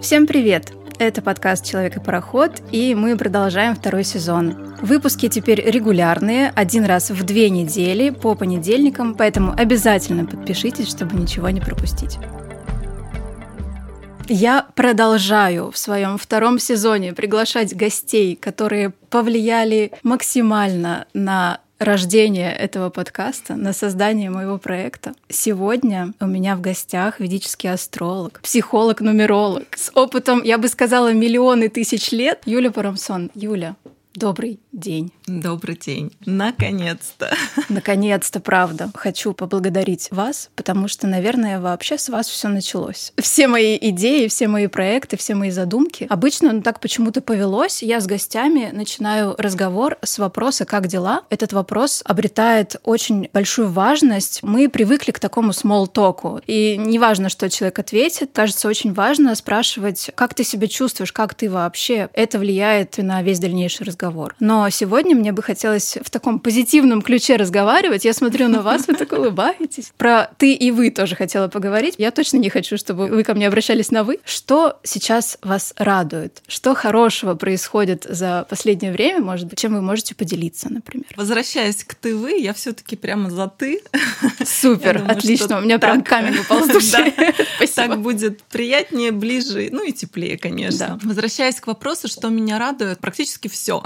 Всем привет! Это подкаст «Человек и пароход», и мы продолжаем второй сезон. Выпуски теперь регулярные, один раз в две недели по понедельникам, поэтому обязательно подпишитесь, чтобы ничего не пропустить. Я продолжаю в своем втором сезоне приглашать гостей, которые повлияли максимально на рождения этого подкаста, на создание моего проекта. Сегодня у меня в гостях ведический астролог, психолог-нумеролог с опытом, я бы сказала, миллионы тысяч лет Юля Парамсон. Юля, добрый день. Добрый день. Наконец-то. Наконец-то, правда. Хочу поблагодарить вас, потому что, наверное, вообще с вас все началось. Все мои идеи, все мои проекты, все мои задумки. Обычно ну, так почему-то повелось. Я с гостями начинаю разговор с вопроса «Как дела?». Этот вопрос обретает очень большую важность. Мы привыкли к такому talk. И неважно, что человек ответит, кажется очень важно спрашивать, как ты себя чувствуешь, как ты вообще. Это влияет на весь дальнейший разговор. Но сегодня мне бы хотелось в таком позитивном ключе разговаривать. Я смотрю на вас, вы так улыбаетесь. Про ты и вы тоже хотела поговорить. Я точно не хочу, чтобы вы ко мне обращались на вы. Что сейчас вас радует? Что хорошего происходит за последнее время, может быть, чем вы можете поделиться, например? Возвращаясь к ты вы, я все-таки прямо за ты. Супер, думаю, отлично. У меня так, прям камень упал с души. Так будет приятнее, ближе, ну и теплее, конечно. Возвращаясь к вопросу, что меня радует, практически все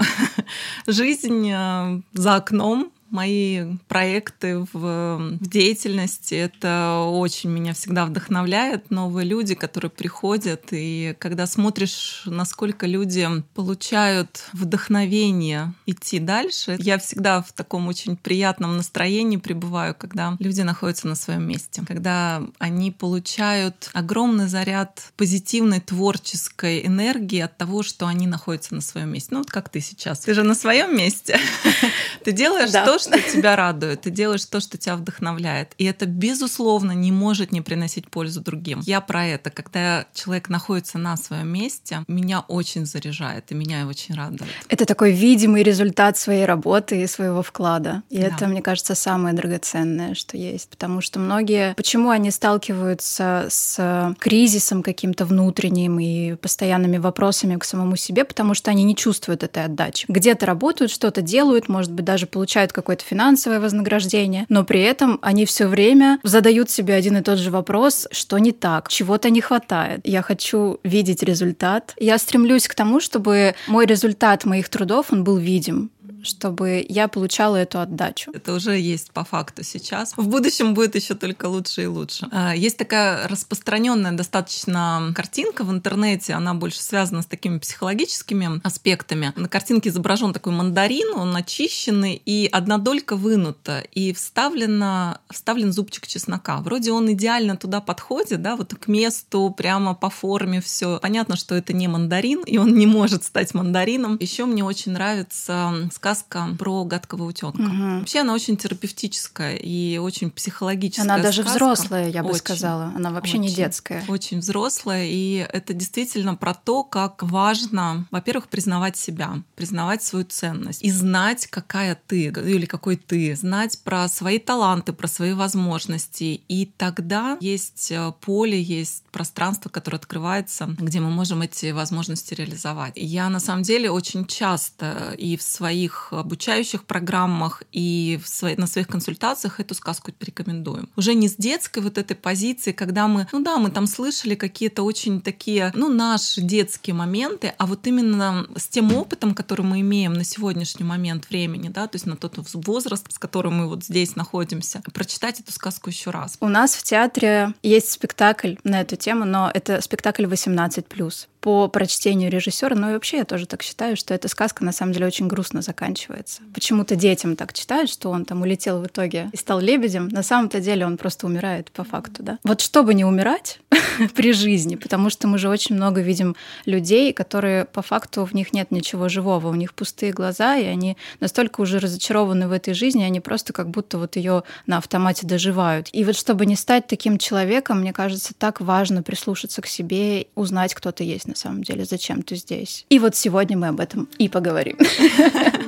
жизнь э, за окном, мои проекты в, в деятельности. Это очень меня всегда вдохновляет. Новые люди, которые приходят. И когда смотришь, насколько люди получают вдохновение идти дальше, я всегда в таком очень приятном настроении пребываю, когда люди находятся на своем месте. Когда они получают огромный заряд позитивной творческой энергии от того, что они находятся на своем месте. Ну вот как ты сейчас. Ты же на своем месте. Ты делаешь то, что тебя радует, ты делаешь то, что тебя вдохновляет. И это, безусловно, не может не приносить пользу другим. Я про это. Когда человек находится на своем месте, меня очень заряжает, и меня очень радует. Это такой видимый результат своей работы и своего вклада. И да. это, мне кажется, самое драгоценное, что есть. Потому что многие... Почему они сталкиваются с кризисом каким-то внутренним и постоянными вопросами к самому себе? Потому что они не чувствуют этой отдачи. Где-то работают, что-то делают, может быть, даже получают какое-то финансовое вознаграждение, но при этом они все время задают себе один и тот же вопрос, что не так, чего-то не хватает. Я хочу видеть результат. Я стремлюсь к тому, чтобы мой результат моих трудов, он был видим чтобы я получала эту отдачу. Это уже есть по факту сейчас. В будущем будет еще только лучше и лучше. А, есть такая распространенная достаточно картинка в интернете, она больше связана с такими психологическими аспектами. На картинке изображен такой мандарин, он очищенный, и одна долька вынута, и вставлена, вставлен зубчик чеснока. Вроде он идеально туда подходит, да, вот к месту, прямо по форме все. Понятно, что это не мандарин, и он не может стать мандарином. Еще мне очень нравится сказка сказка про гадкого утенка. Угу. Вообще она очень терапевтическая и очень психологическая. Она даже сказка. взрослая, я бы очень, сказала. Она вообще очень, не детская. Очень взрослая. И это действительно про то, как важно, во-первых, признавать себя, признавать свою ценность и знать, какая ты или какой ты, знать про свои таланты, про свои возможности. И тогда есть э, поле, есть пространство, которое открывается, где мы можем эти возможности реализовать. Я на самом деле очень часто и в своих обучающих программах и свои, на своих консультациях эту сказку порекомендуем. Уже не с детской вот этой позиции, когда мы, ну да, мы там слышали какие-то очень такие, ну, наши детские моменты, а вот именно с тем опытом, который мы имеем на сегодняшний момент времени, да, то есть на тот возраст, с которым мы вот здесь находимся, прочитать эту сказку еще раз. У нас в театре есть спектакль на эту тему, но это спектакль 18+ по прочтению режиссера, ну и вообще я тоже так считаю, что эта сказка на самом деле очень грустно заканчивается. Почему-то детям так читают, что он там улетел в итоге и стал лебедем. На самом-то деле он просто умирает по факту, да. Вот чтобы не умирать при жизни, потому что мы же очень много видим людей, которые по факту в них нет ничего живого, у них пустые глаза, и они настолько уже разочарованы в этой жизни, они просто как будто вот ее на автомате доживают. И вот чтобы не стать таким человеком, мне кажется, так важно прислушаться к себе, узнать, кто ты есть на самом деле, зачем ты здесь. И вот сегодня мы об этом и поговорим.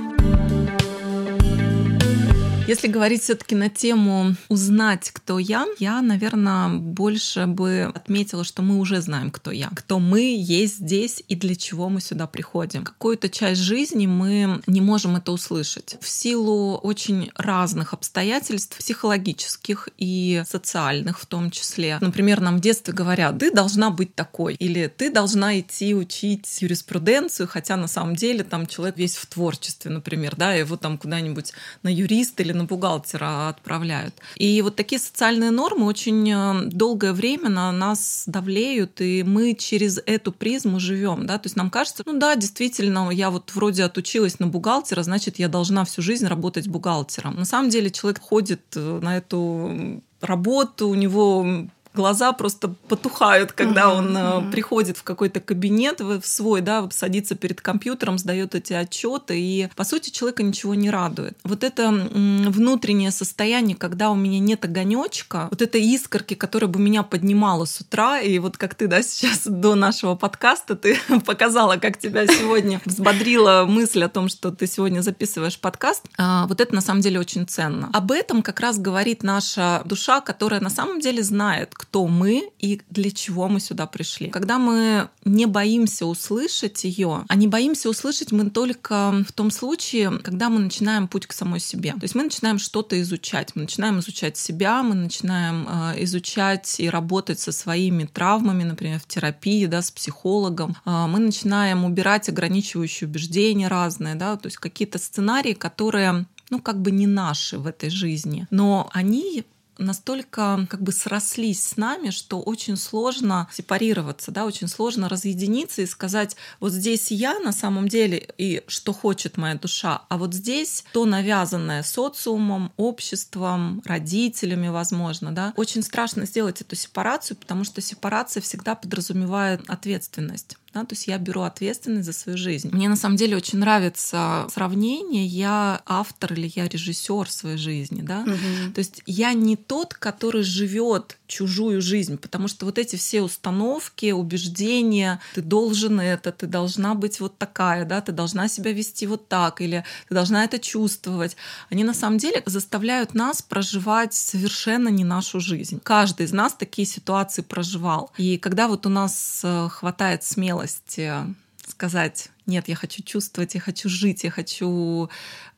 Если говорить все-таки на тему узнать, кто я, я, наверное, больше бы отметила, что мы уже знаем, кто я, кто мы есть здесь и для чего мы сюда приходим. Какую-то часть жизни мы не можем это услышать в силу очень разных обстоятельств, психологических и социальных в том числе. Например, нам в детстве говорят, ты должна быть такой, или ты должна идти учить юриспруденцию, хотя на самом деле там человек весь в творчестве, например, да, его там куда-нибудь на юриста или на бухгалтера отправляют. И вот такие социальные нормы очень э, долгое время на нас давлеют, и мы через эту призму живем, да, то есть нам кажется, ну да, действительно, я вот вроде отучилась на бухгалтера, значит, я должна всю жизнь работать бухгалтером. На самом деле человек ходит э, на эту работу, у него глаза просто потухают, когда он mm-hmm. приходит в какой-то кабинет в свой, да, садится перед компьютером, сдает эти отчеты, и по сути человека ничего не радует. Вот это внутреннее состояние, когда у меня нет огонечка, вот этой искорки, которая бы меня поднимала с утра, и вот как ты, да, сейчас до нашего подкаста ты показала, как тебя сегодня взбодрила мысль о том, что ты сегодня записываешь подкаст, а, вот это на самом деле очень ценно. Об этом как раз говорит наша душа, которая на самом деле знает, кто мы и для чего мы сюда пришли. Когда мы не боимся услышать ее, а не боимся услышать мы только в том случае, когда мы начинаем путь к самой себе. То есть мы начинаем что-то изучать. Мы начинаем изучать себя, мы начинаем э, изучать и работать со своими травмами, например, в терапии, да, с психологом. Э, мы начинаем убирать ограничивающие убеждения разные, да, то есть какие-то сценарии, которые ну, как бы не наши в этой жизни, но они настолько как бы срослись с нами, что очень сложно сепарироваться, да, очень сложно разъединиться и сказать, вот здесь я на самом деле и что хочет моя душа, а вот здесь то навязанное социумом, обществом, родителями, возможно, да. Очень страшно сделать эту сепарацию, потому что сепарация всегда подразумевает ответственность. Да, то есть я беру ответственность за свою жизнь. Мне на самом деле очень нравится сравнение. Я автор или я режиссер своей жизни. Да? Угу. То есть я не тот, который живет чужую жизнь, потому что вот эти все установки, убеждения, ты должен это, ты должна быть вот такая, да, ты должна себя вести вот так, или ты должна это чувствовать, они на самом деле заставляют нас проживать совершенно не нашу жизнь. Каждый из нас такие ситуации проживал. И когда вот у нас э, хватает смелости сказать, нет, я хочу чувствовать, я хочу жить, я хочу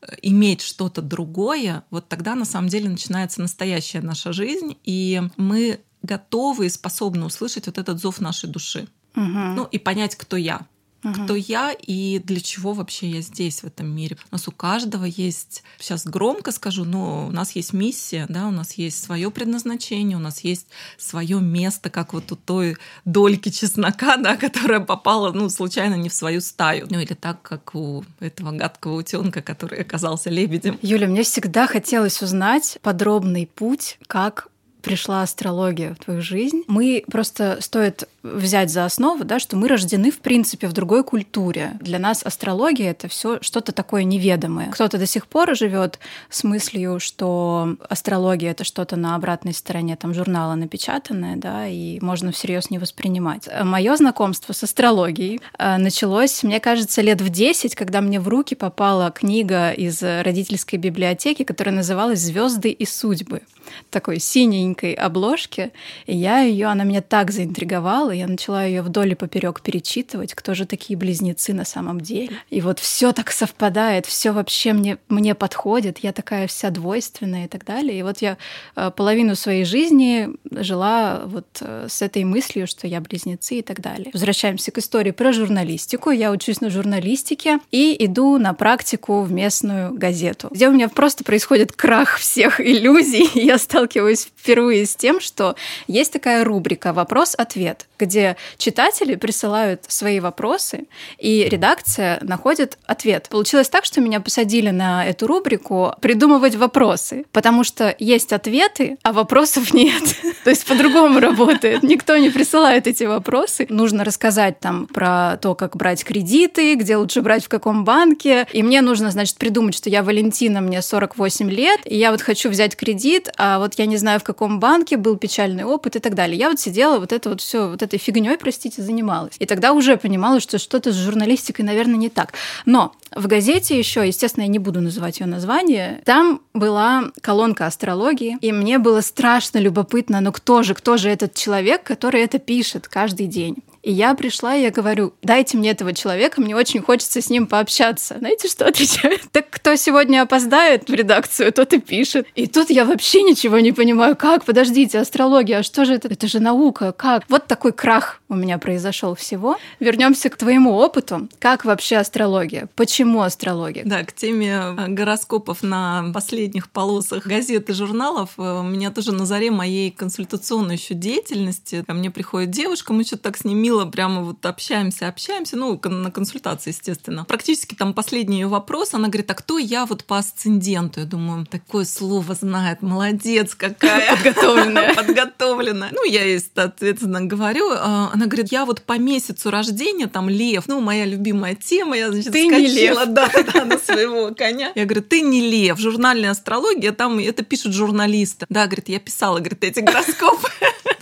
э, иметь что-то другое, вот тогда на самом деле начинается настоящая наша жизнь, и мы готовы и способны услышать вот этот зов нашей души. Угу. Ну и понять, кто я угу. кто я и для чего вообще я здесь, в этом мире. У нас у каждого есть, сейчас громко скажу, но у нас есть миссия, да, у нас есть свое предназначение, у нас есть свое место, как вот у той дольки чеснока, да, которая попала, ну, случайно не в свою стаю. Ну, или так, как у этого гадкого утенка, который оказался лебедем. Юля, мне всегда хотелось узнать подробный путь, как пришла астрология в твою жизнь. Мы просто стоит взять за основу, да, что мы рождены в принципе в другой культуре. Для нас астрология это все что-то такое неведомое. Кто-то до сих пор живет с мыслью, что астрология это что-то на обратной стороне там журнала напечатанное, да, и можно всерьез не воспринимать. Мое знакомство с астрологией э, началось, мне кажется, лет в 10, когда мне в руки попала книга из родительской библиотеки, которая называлась Звезды и судьбы такой синенькой обложке. И я ее, она меня так заинтриговала, я начала ее вдоль и поперек перечитывать, кто же такие близнецы на самом деле. И вот все так совпадает, все вообще мне, мне подходит, я такая вся двойственная и так далее. И вот я э, половину своей жизни жила вот э, с этой мыслью, что я близнецы и так далее. Возвращаемся к истории про журналистику. Я учусь на журналистике и иду на практику в местную газету, где у меня просто происходит крах всех иллюзий. Я сталкиваюсь впервые с тем, что есть такая рубрика «Вопрос-ответ», где читатели присылают свои вопросы, и редакция находит ответ. Получилось так, что меня посадили на эту рубрику придумывать вопросы, потому что есть ответы, а вопросов нет. То есть по-другому работает. Никто не присылает эти вопросы. Нужно рассказать там про то, как брать кредиты, где лучше брать в каком банке. И мне нужно, значит, придумать, что я Валентина, мне 48 лет, и я вот хочу взять кредит, а вот я не знаю, в каком банке, был печальный опыт и так далее. Я вот сидела вот это вот все, вот этой фигней, простите, занималась. И тогда уже понимала, что что-то с журналистикой, наверное, не так. Но в газете еще, естественно, я не буду называть ее название, там была колонка астрологии, и мне было страшно любопытно, но кто же, кто же этот человек, который это пишет каждый день. И я пришла, и я говорю, дайте мне этого человека, мне очень хочется с ним пообщаться. Знаете, что отвечают? Так кто сегодня опоздает в редакцию, тот и пишет. И тут я вообще ничего не понимаю. Как? Подождите, астрология, а что же это? Это же наука, как? Вот такой крах у меня произошел всего. Вернемся к твоему опыту. Как вообще астрология? Почему астрология? Да, к теме э, гороскопов на последних полосах газет и журналов. Э, у меня тоже на заре моей консультационной еще деятельности. Ко мне приходит девушка, мы что-то так с ней мило прямо вот общаемся, общаемся, ну, на консультации, естественно. Практически там последний ее вопрос, она говорит, а кто я вот по асценденту? Я думаю, такое слово знает, молодец какая. Подготовленная. Подготовленная. Ну, я ей, соответственно, говорю, а, она говорит, я вот по месяцу рождения, там, лев, ну, моя любимая тема, я, значит, ты не лев. да, да, на своего коня. Я говорю, ты не лев, журнальная астрология, там это пишут журналисты. Да, говорит, я писала, говорит, эти гороскопы.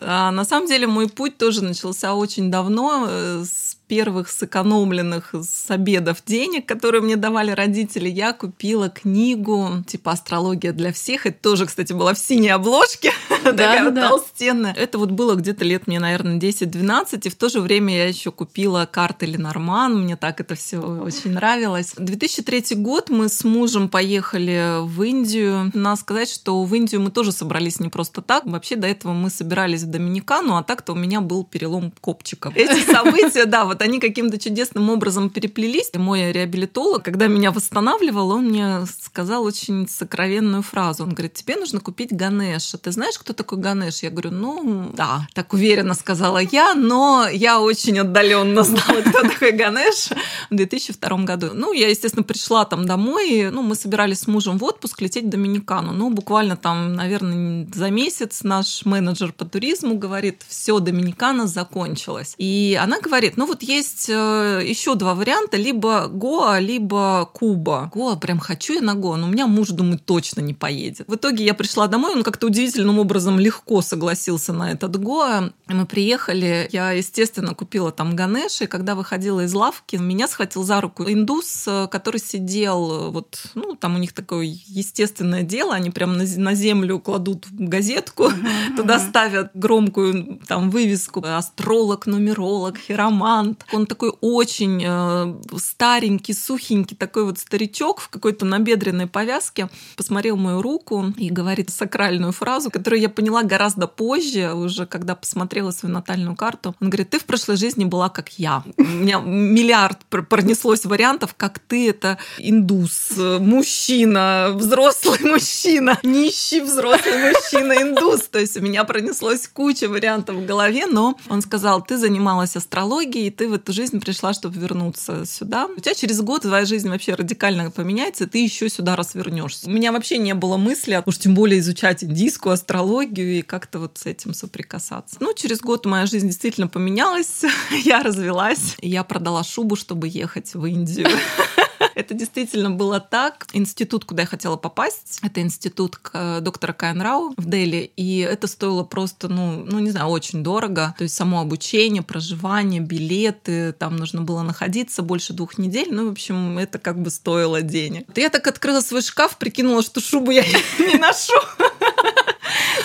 А на самом деле мой путь тоже начался очень давно, э, с первых сэкономленных с обедов денег, которые мне давали родители, я купила книгу типа «Астрология для всех». Это тоже, кстати, была в синей обложке, да, такая да. толстенная. Это вот было где-то лет мне, наверное, 10-12, и в то же время я еще купила карты Ленорман, мне так это все очень нравилось. 2003 год мы с мужем поехали в Индию. Надо сказать, что в Индию мы тоже собрались не просто так. Вообще до этого мы собирались в Доминикану, а так-то у меня был перелом копчиков. Эти события, да, вот они каким-то чудесным образом переплелись. Мой реабилитолог, когда меня восстанавливал, он мне сказал очень сокровенную фразу. Он говорит, тебе нужно купить Ганеша. Ты знаешь, кто такой Ганеш? Я говорю, ну, да, так уверенно сказала я, но я очень отдаленно знала, кто такой Ганеш в 2002 году. Ну, я, естественно, пришла там домой, ну, мы собирались с мужем в отпуск лететь в Доминикану. Ну, буквально там, наверное, за месяц наш менеджер по туризму говорит, все, Доминикана закончилась. И она говорит, ну вот есть э, еще два варианта, либо Гоа, либо Куба. Гоа прям хочу я на Гоа, но у меня муж, думаю, точно не поедет. В итоге я пришла домой, он как-то удивительным образом легко согласился на этот Гоа. Мы приехали, я, естественно, купила там Ганеш, и когда выходила из лавки, меня схватил за руку индус, э, который сидел, э, вот, ну, там у них такое естественное дело, они прям на, на землю кладут газетку, туда ставят громкую там вывеску «Астролог, нумеролог, хиромант», он такой очень э, старенький, сухенький, такой вот старичок в какой-то набедренной повязке. Посмотрел мою руку и говорит сакральную фразу, которую я поняла гораздо позже, уже когда посмотрела свою натальную карту. Он говорит, ты в прошлой жизни была как я. У меня миллиард пронеслось вариантов, как ты это индус, мужчина, взрослый мужчина, нищий взрослый мужчина, индус. То есть у меня пронеслось куча вариантов в голове, но он сказал, ты занималась астрологией, ты в эту жизнь пришла, чтобы вернуться сюда. У тебя через год твоя жизнь вообще радикально поменяется, и ты еще сюда раз вернешься. У меня вообще не было мысли, уж тем более изучать индийскую астрологию и как-то вот с этим соприкасаться. Ну, через год моя жизнь действительно поменялась, я развелась, я продала шубу, чтобы ехать в Индию. Это действительно было так. Институт, куда я хотела попасть, это институт доктора Кайн Рау в Дели, и это стоило просто, ну, ну, не знаю, очень дорого. То есть само обучение, проживание, билеты, там нужно было находиться больше двух недель. Ну, в общем, это как бы стоило денег. Я так открыла свой шкаф, прикинула, что шубу я не ношу.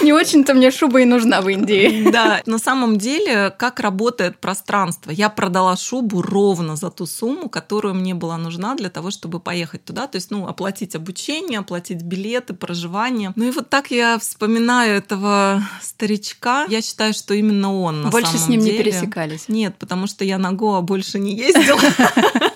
Не очень-то мне шуба и нужна в Индии. Да, на самом деле, как работает пространство? Я продала шубу ровно за ту сумму, которую мне была нужна для того, чтобы поехать туда. То есть, ну, оплатить обучение, оплатить билеты, проживание. Ну и вот так я вспоминаю этого старичка. Я считаю, что именно он на Больше с ним деле. не пересекались? Нет, потому что я на Гоа больше не ездила.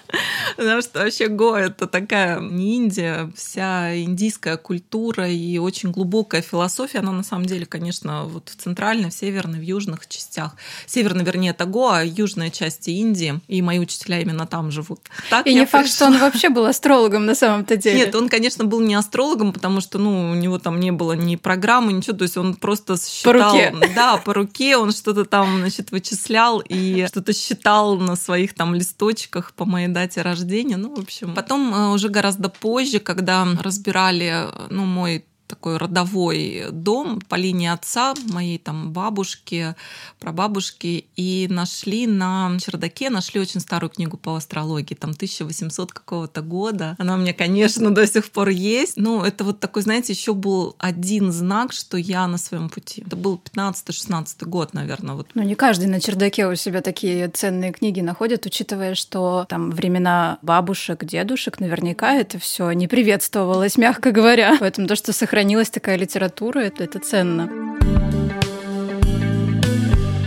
Потому что вообще Го — это такая не Индия, вся индийская культура и очень глубокая философия, она на самом деле, конечно, вот в центральной, в северной, в южных частях. Северной, вернее, это Гоа, южная часть Индии, и мои учителя именно там живут. Так и не факт, пришла. что он вообще был астрологом на самом-то деле. Нет, он, конечно, был не астрологом, потому что, ну, у него там не было ни программы, ничего, то есть он просто считал... По руке. Да, по руке он что-то там, значит, вычислял и что-то считал на своих там листочках по моей дате рождения. Ну, в общем, потом э, уже гораздо позже, когда разбирали, ну, мой такой родовой дом по линии отца, моей там бабушки, прабабушки, и нашли на чердаке, нашли очень старую книгу по астрологии, там 1800 какого-то года. Она у меня, конечно, до сих пор есть. Ну, это вот такой, знаете, еще был один знак, что я на своем пути. Это был 15-16 год, наверное. Вот. Ну, не каждый на чердаке у себя такие ценные книги находит, учитывая, что там времена бабушек, дедушек, наверняка это все не приветствовалось, мягко говоря. Поэтому то, что сохранилась такая литература, это, это ценно.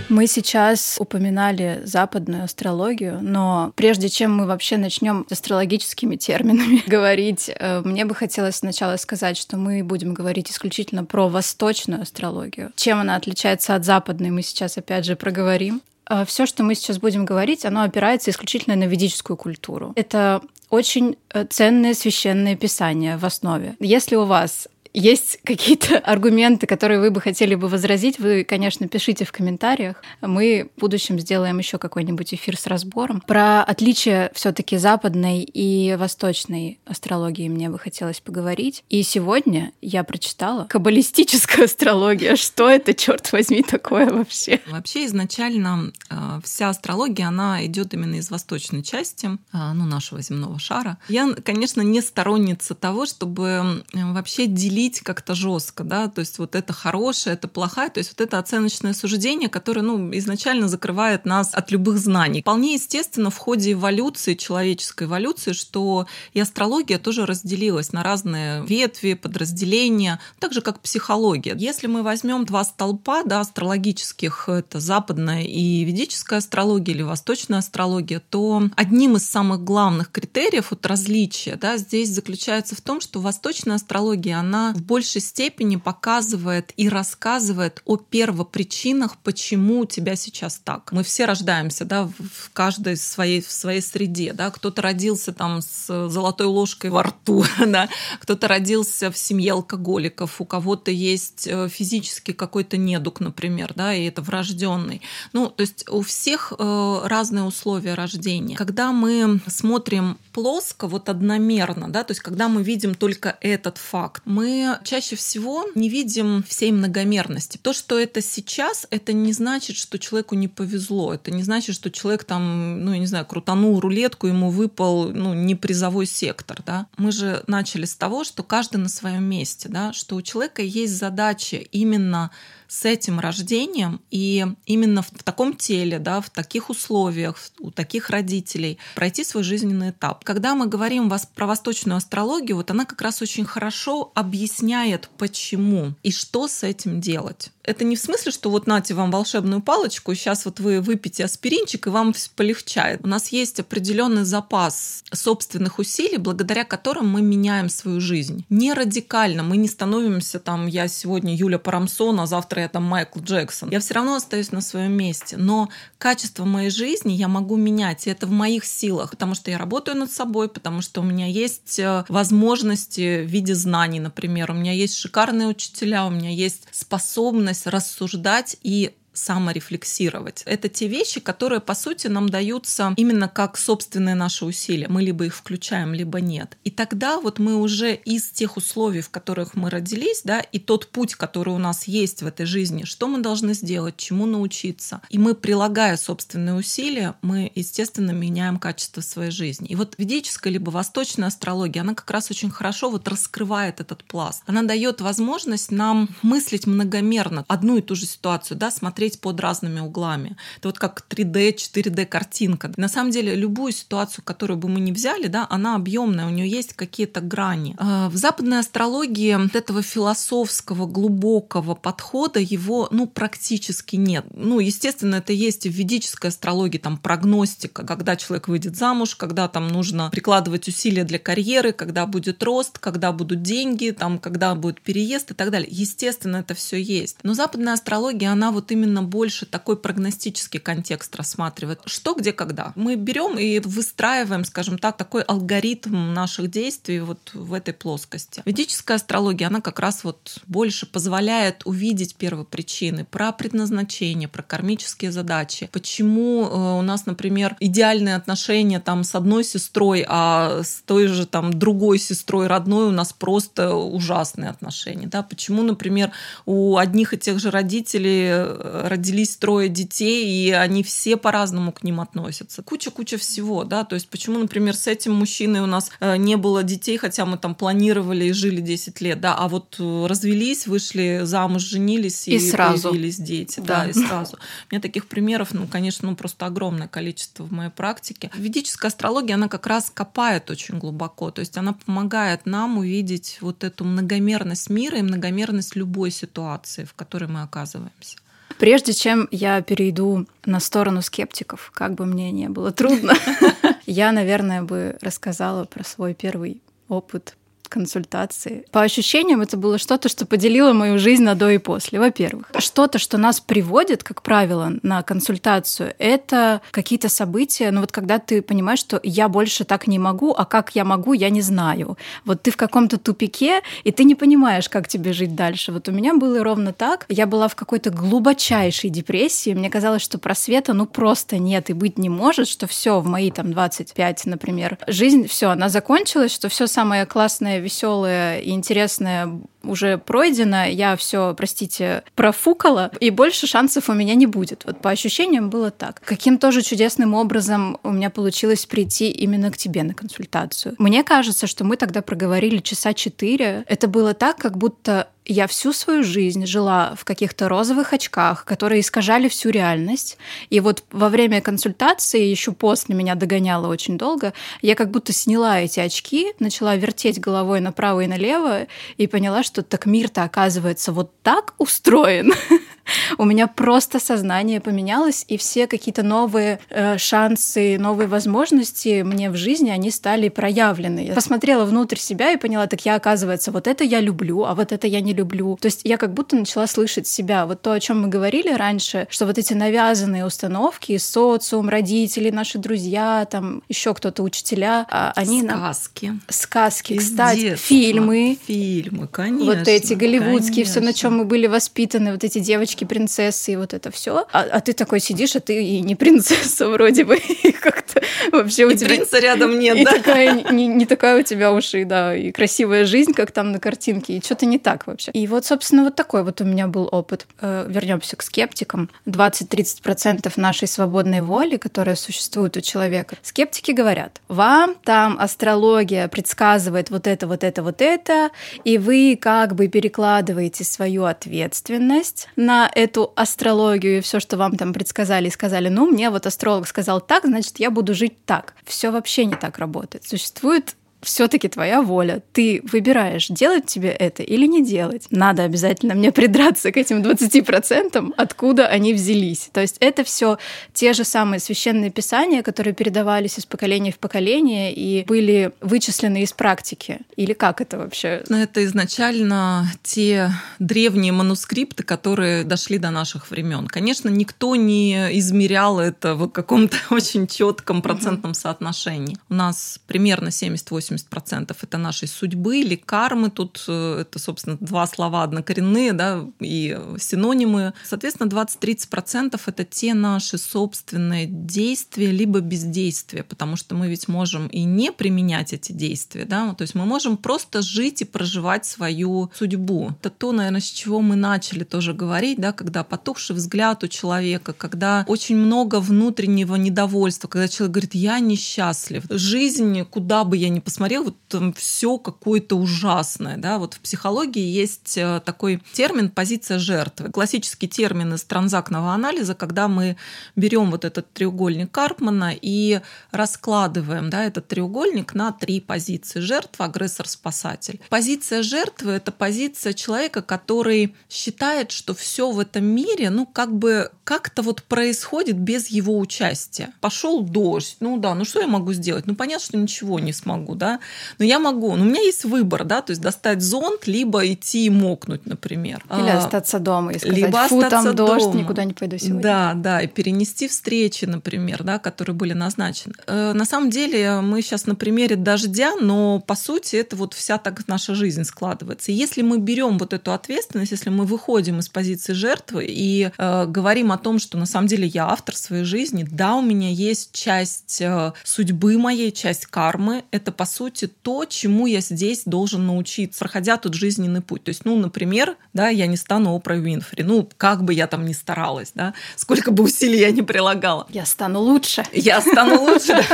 Мы сейчас упоминали западную астрологию, но прежде чем мы вообще начнем астрологическими терминами говорить, э, мне бы хотелось сначала сказать, что мы будем говорить исключительно про восточную астрологию. Чем она отличается от западной, мы сейчас опять же проговорим. Э, Все, что мы сейчас будем говорить, оно опирается исключительно на ведическую культуру. Это очень э, ценное священное писание в основе. Если у вас есть какие-то аргументы, которые вы бы хотели бы возразить, вы, конечно, пишите в комментариях. Мы в будущем сделаем еще какой-нибудь эфир с разбором. Про отличие все-таки западной и восточной астрологии мне бы хотелось поговорить. И сегодня я прочитала каббалистическая астрология. Что это, черт возьми, такое вообще? Вообще изначально э, вся астрология, она идет именно из восточной части, э, ну, нашего земного шара. Я, конечно, не сторонница того, чтобы вообще делить делить как-то жестко, да, то есть вот это хорошее, это плохое, то есть вот это оценочное суждение, которое, ну, изначально закрывает нас от любых знаний. Вполне естественно в ходе эволюции, человеческой эволюции, что и астрология тоже разделилась на разные ветви, подразделения, так же как психология. Если мы возьмем два столпа, да, астрологических, это западная и ведическая астрология или восточная астрология, то одним из самых главных критериев вот различия, да, здесь заключается в том, что восточная астрология, она в большей степени показывает и рассказывает о первопричинах, почему у тебя сейчас так. Мы все рождаемся, да, в каждой своей, в своей среде, да, кто-то родился там с золотой ложкой во рту, да, кто-то родился в семье алкоголиков, у кого-то есть э, физически какой-то недуг, например, да, и это врожденный. Ну, то есть у всех э, разные условия рождения. Когда мы смотрим плоско, вот одномерно, да, то есть когда мы видим только этот факт, мы чаще всего не видим всей многомерности. То, что это сейчас, это не значит, что человеку не повезло. Это не значит, что человек там, ну, я не знаю, крутанул рулетку, ему выпал, ну, не призовой сектор, да. Мы же начали с того, что каждый на своем месте, да, что у человека есть задача именно с этим рождением и именно в, таком теле, да, в таких условиях, у таких родителей пройти свой жизненный этап. Когда мы говорим вас про восточную астрологию, вот она как раз очень хорошо объясняет, почему и что с этим делать. Это не в смысле, что вот нате вам волшебную палочку, сейчас вот вы выпьете аспиринчик, и вам полегчает. У нас есть определенный запас собственных усилий, благодаря которым мы меняем свою жизнь. Не радикально, мы не становимся там, я сегодня Юля Парамсон, а завтра я там Майкл Джексон. Я все равно остаюсь на своем месте. Но качество моей жизни я могу менять, и это в моих силах, потому что я работаю над собой, потому что у меня есть э, возможности в виде знаний, например, у меня есть шикарные учителя, у меня есть способность рассуждать и саморефлексировать. Это те вещи, которые, по сути, нам даются именно как собственные наши усилия. Мы либо их включаем, либо нет. И тогда вот мы уже из тех условий, в которых мы родились, да, и тот путь, который у нас есть в этой жизни, что мы должны сделать, чему научиться. И мы, прилагая собственные усилия, мы, естественно, меняем качество своей жизни. И вот ведическая либо восточная астрология, она как раз очень хорошо вот раскрывает этот пласт. Она дает возможность нам мыслить многомерно одну и ту же ситуацию, да, смотреть смотреть под разными углами. Это вот как 3D, 4D картинка. На самом деле любую ситуацию, которую бы мы ни взяли, да, она объемная, у нее есть какие-то грани. А, в западной астрологии этого философского, глубокого подхода его ну, практически нет. Ну, естественно, это есть в ведической астрологии, там прогностика, когда человек выйдет замуж, когда там нужно прикладывать усилия для карьеры, когда будет рост, когда будут деньги, там, когда будет переезд и так далее. Естественно, это все есть. Но западная астрология, она вот именно именно больше такой прогностический контекст рассматривает. Что, где, когда. Мы берем и выстраиваем, скажем так, такой алгоритм наших действий вот в этой плоскости. Ведическая астрология, она как раз вот больше позволяет увидеть первопричины, про предназначение, про кармические задачи. Почему э, у нас, например, идеальные отношения там с одной сестрой, а с той же там другой сестрой родной у нас просто ужасные отношения. Да? Почему, например, у одних и тех же родителей э, родились трое детей, и они все по-разному к ним относятся. Куча-куча всего. Да? То есть почему, например, с этим мужчиной у нас э, не было детей, хотя мы там планировали и жили 10 лет, да, а вот развелись, вышли замуж, женились и, и сразу. появились дети. Да. да, и сразу. У меня таких примеров, ну, конечно, ну, просто огромное количество в моей практике. Ведическая астрология, она как раз копает очень глубоко, то есть она помогает нам увидеть вот эту многомерность мира и многомерность любой ситуации, в которой мы оказываемся. Прежде чем я перейду на сторону скептиков, как бы мне не было трудно, я, наверное, бы рассказала про свой первый опыт консультации. По ощущениям, это было что-то, что поделило мою жизнь на до и после. Во-первых, что-то, что нас приводит, как правило, на консультацию, это какие-то события, ну вот когда ты понимаешь, что я больше так не могу, а как я могу, я не знаю. Вот ты в каком-то тупике, и ты не понимаешь, как тебе жить дальше. Вот у меня было ровно так. Я была в какой-то глубочайшей депрессии. Мне казалось, что просвета ну просто нет и быть не может, что все в мои там 25, например, жизнь, все, она закончилась, что все самое классное веселое и интересное уже пройдено, я все, простите, профукала, и больше шансов у меня не будет. Вот по ощущениям было так. Каким тоже чудесным образом у меня получилось прийти именно к тебе на консультацию. Мне кажется, что мы тогда проговорили часа четыре. Это было так, как будто я всю свою жизнь жила в каких-то розовых очках, которые искажали всю реальность. И вот во время консультации, еще после меня догоняло очень долго, я как будто сняла эти очки, начала вертеть головой направо и налево и поняла, что так мир-то оказывается вот так устроен. у меня просто сознание поменялось, и все какие-то новые э, шансы, новые возможности мне в жизни, они стали проявлены. Я посмотрела внутрь себя и поняла, так я, оказывается, вот это я люблю, а вот это я не люблю. То есть я как будто начала слышать себя. Вот то, о чем мы говорили раньше, что вот эти навязанные установки, социум, родители, наши друзья, там еще кто-то, учителя, а, они сказки. Нам... Сказки, Из кстати, детства. фильмы. Фильмы, конечно. Вот эти голливудские, все, на чем мы были воспитаны, вот эти девочки девочки, принцессы и вот это все. А, а ты такой сидишь, а ты и не принцесса вроде бы. И как-то вообще у и тебя... принца рядом нет, и да? Такая, не, не такая у тебя уж и, да, и красивая жизнь, как там на картинке, и что-то не так вообще. И вот, собственно, вот такой вот у меня был опыт. Э, Вернемся к скептикам. 20-30% нашей свободной воли, которая существует у человека. Скептики говорят, вам там астрология предсказывает вот это, вот это, вот это, и вы как бы перекладываете свою ответственность на эту астрологию и все, что вам там предсказали и сказали, ну, мне вот астролог сказал так, значит, я буду жить так. Все вообще не так работает. Существует все-таки твоя воля. Ты выбираешь, делать тебе это или не делать. Надо обязательно мне придраться к этим 20%, откуда они взялись. То есть это все те же самые священные писания, которые передавались из поколения в поколение и были вычислены из практики. Или как это вообще? Ну, это изначально те древние манускрипты, которые дошли до наших времен. Конечно, никто не измерял это в каком-то очень четком процентном соотношении. У нас примерно 78 80% это нашей судьбы или кармы. Тут э, это, собственно, два слова однокоренные да, и синонимы. Соответственно, 20-30% это те наши собственные действия либо бездействия, потому что мы ведь можем и не применять эти действия. Да? То есть мы можем просто жить и проживать свою судьбу. Это то, наверное, с чего мы начали тоже говорить, да, когда потухший взгляд у человека, когда очень много внутреннего недовольства, когда человек говорит, я несчастлив, жизнь, куда бы я ни посмотрел, смотрел, вот там все какое-то ужасное. Да? Вот в психологии есть э, такой термин «позиция жертвы». Классический термин из транзактного анализа, когда мы берем вот этот треугольник Карпмана и раскладываем да, этот треугольник на три позиции. Жертва, агрессор, спасатель. Позиция жертвы – это позиция человека, который считает, что все в этом мире, ну, как бы как-то вот происходит без его участия. Пошел дождь, ну да, ну что я могу сделать? Ну понятно, что ничего не смогу, да, да, но я могу, но у меня есть выбор, да, то есть достать зонт, либо идти и мокнуть, например. Или а, остаться дома и сказать, либо фу, там дождь, дома. никуда не пойду сегодня. Да, да, и перенести встречи, например, да, которые были назначены. Э, на самом деле мы сейчас на примере дождя, но по сути это вот вся так наша жизнь складывается. И если мы берем вот эту ответственность, если мы выходим из позиции жертвы и э, говорим о том, что на самом деле я автор своей жизни, да, у меня есть часть э, судьбы моей, часть кармы, это по сути то, чему я здесь должен научиться, проходя тут жизненный путь. То есть, ну, например, да, я не стану Опрой Винфри, ну, как бы я там ни старалась, да, сколько бы усилий я не прилагала. Я стану лучше. Я стану лучше,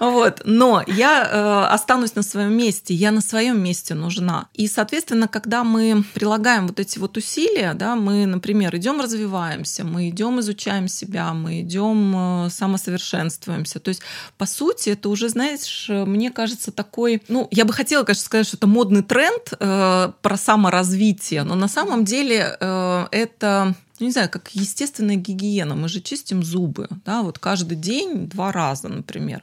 вот. Но я э, останусь на своем месте, я на своем месте нужна. И, соответственно, когда мы прилагаем вот эти вот усилия, да, мы, например, идем развиваемся, мы идем изучаем себя, мы идем э, самосовершенствуемся. То есть, по сути, это уже, знаешь, мне кажется, такой, ну, я бы хотела, конечно, сказать, что это модный тренд э, про саморазвитие, но на самом деле э, это ну, не знаю, как естественная гигиена. Мы же чистим зубы, да, вот каждый день два раза, например.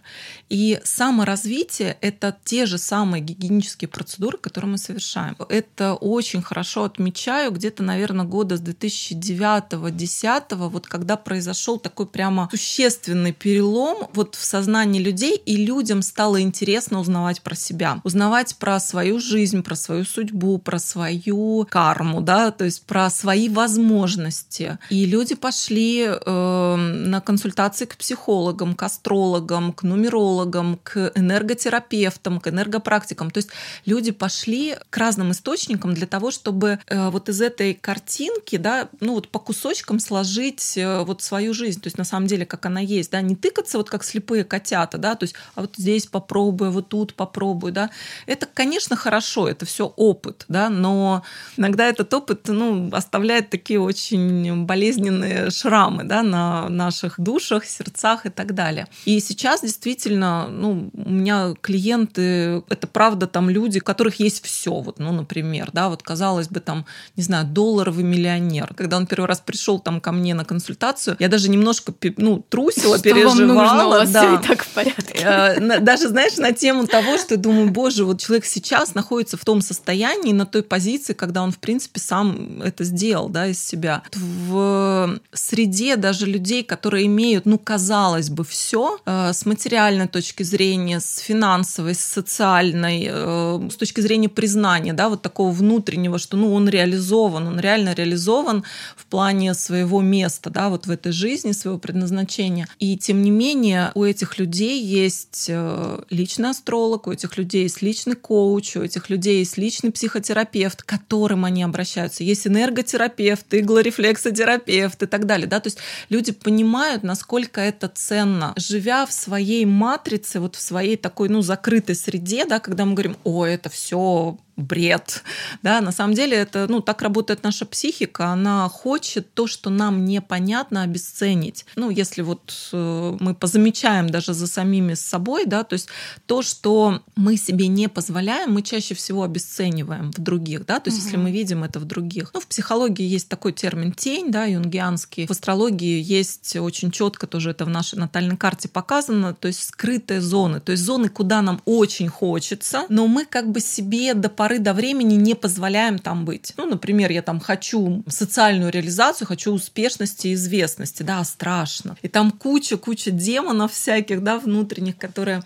И саморазвитие – это те же самые гигиенические процедуры, которые мы совершаем. Это очень хорошо отмечаю где-то, наверное, года с 2009-2010, вот когда произошел такой прямо существенный перелом вот в сознании людей, и людям стало интересно узнавать про себя, узнавать про свою жизнь, про свою судьбу, про свою карму, да, то есть про свои возможности возрасте. И люди пошли э, на консультации к психологам, к астрологам, к нумерологам, к энерготерапевтам, к энергопрактикам. То есть люди пошли к разным источникам для того, чтобы э, вот из этой картинки, да, ну вот по кусочкам сложить э, вот свою жизнь. То есть на самом деле, как она есть, да, не тыкаться вот как слепые котята, да, то есть а вот здесь попробую, вот тут попробую, да. Это, конечно, хорошо, это все опыт, да, но иногда этот опыт, ну, оставляет такие очень очень болезненные шрамы да, на наших душах, сердцах и так далее. И сейчас действительно, ну, у меня клиенты, это правда там люди, у которых есть все, вот, ну, например, да, вот казалось бы там, не знаю, долларовый миллионер. Когда он первый раз пришел там ко мне на консультацию, я даже немножко, ну, трусила, что переживала. Вам нужно, да. и так в порядке. Э, даже, знаешь, на тему того, что я думаю, боже, вот человек сейчас находится в том состоянии, на той позиции, когда он, в принципе, сам это сделал, да, из себя в среде даже людей, которые имеют, ну, казалось бы, все э, с материальной точки зрения, с финансовой, с социальной, э, с точки зрения признания, да, вот такого внутреннего, что, ну, он реализован, он реально реализован в плане своего места, да, вот в этой жизни, своего предназначения. И тем не менее у этих людей есть э, личный астролог, у этих людей есть личный коуч, у этих людей есть личный психотерапевт, к которым они обращаются. Есть энерготерапевт, иглорефлекс сексотерапевт и так далее. Да? То есть люди понимают, насколько это ценно. Живя в своей матрице, вот в своей такой ну, закрытой среде, да, когда мы говорим, о, это все бред. Да, на самом деле это, ну, так работает наша психика. Она хочет то, что нам непонятно, обесценить. Ну, если вот э, мы позамечаем даже за самими собой, да, то есть то, что мы себе не позволяем, мы чаще всего обесцениваем в других, да, то есть угу. если мы видим это в других. Ну, в психологии есть такой термин тень, да, юнгианский. В астрологии есть очень четко тоже это в нашей натальной карте показано, то есть скрытые зоны, то есть зоны, куда нам очень хочется, но мы как бы себе дополнительно поры до времени не позволяем там быть. Ну, например, я там хочу социальную реализацию, хочу успешности и известности, да, страшно. И там куча-куча демонов всяких, да, внутренних, которые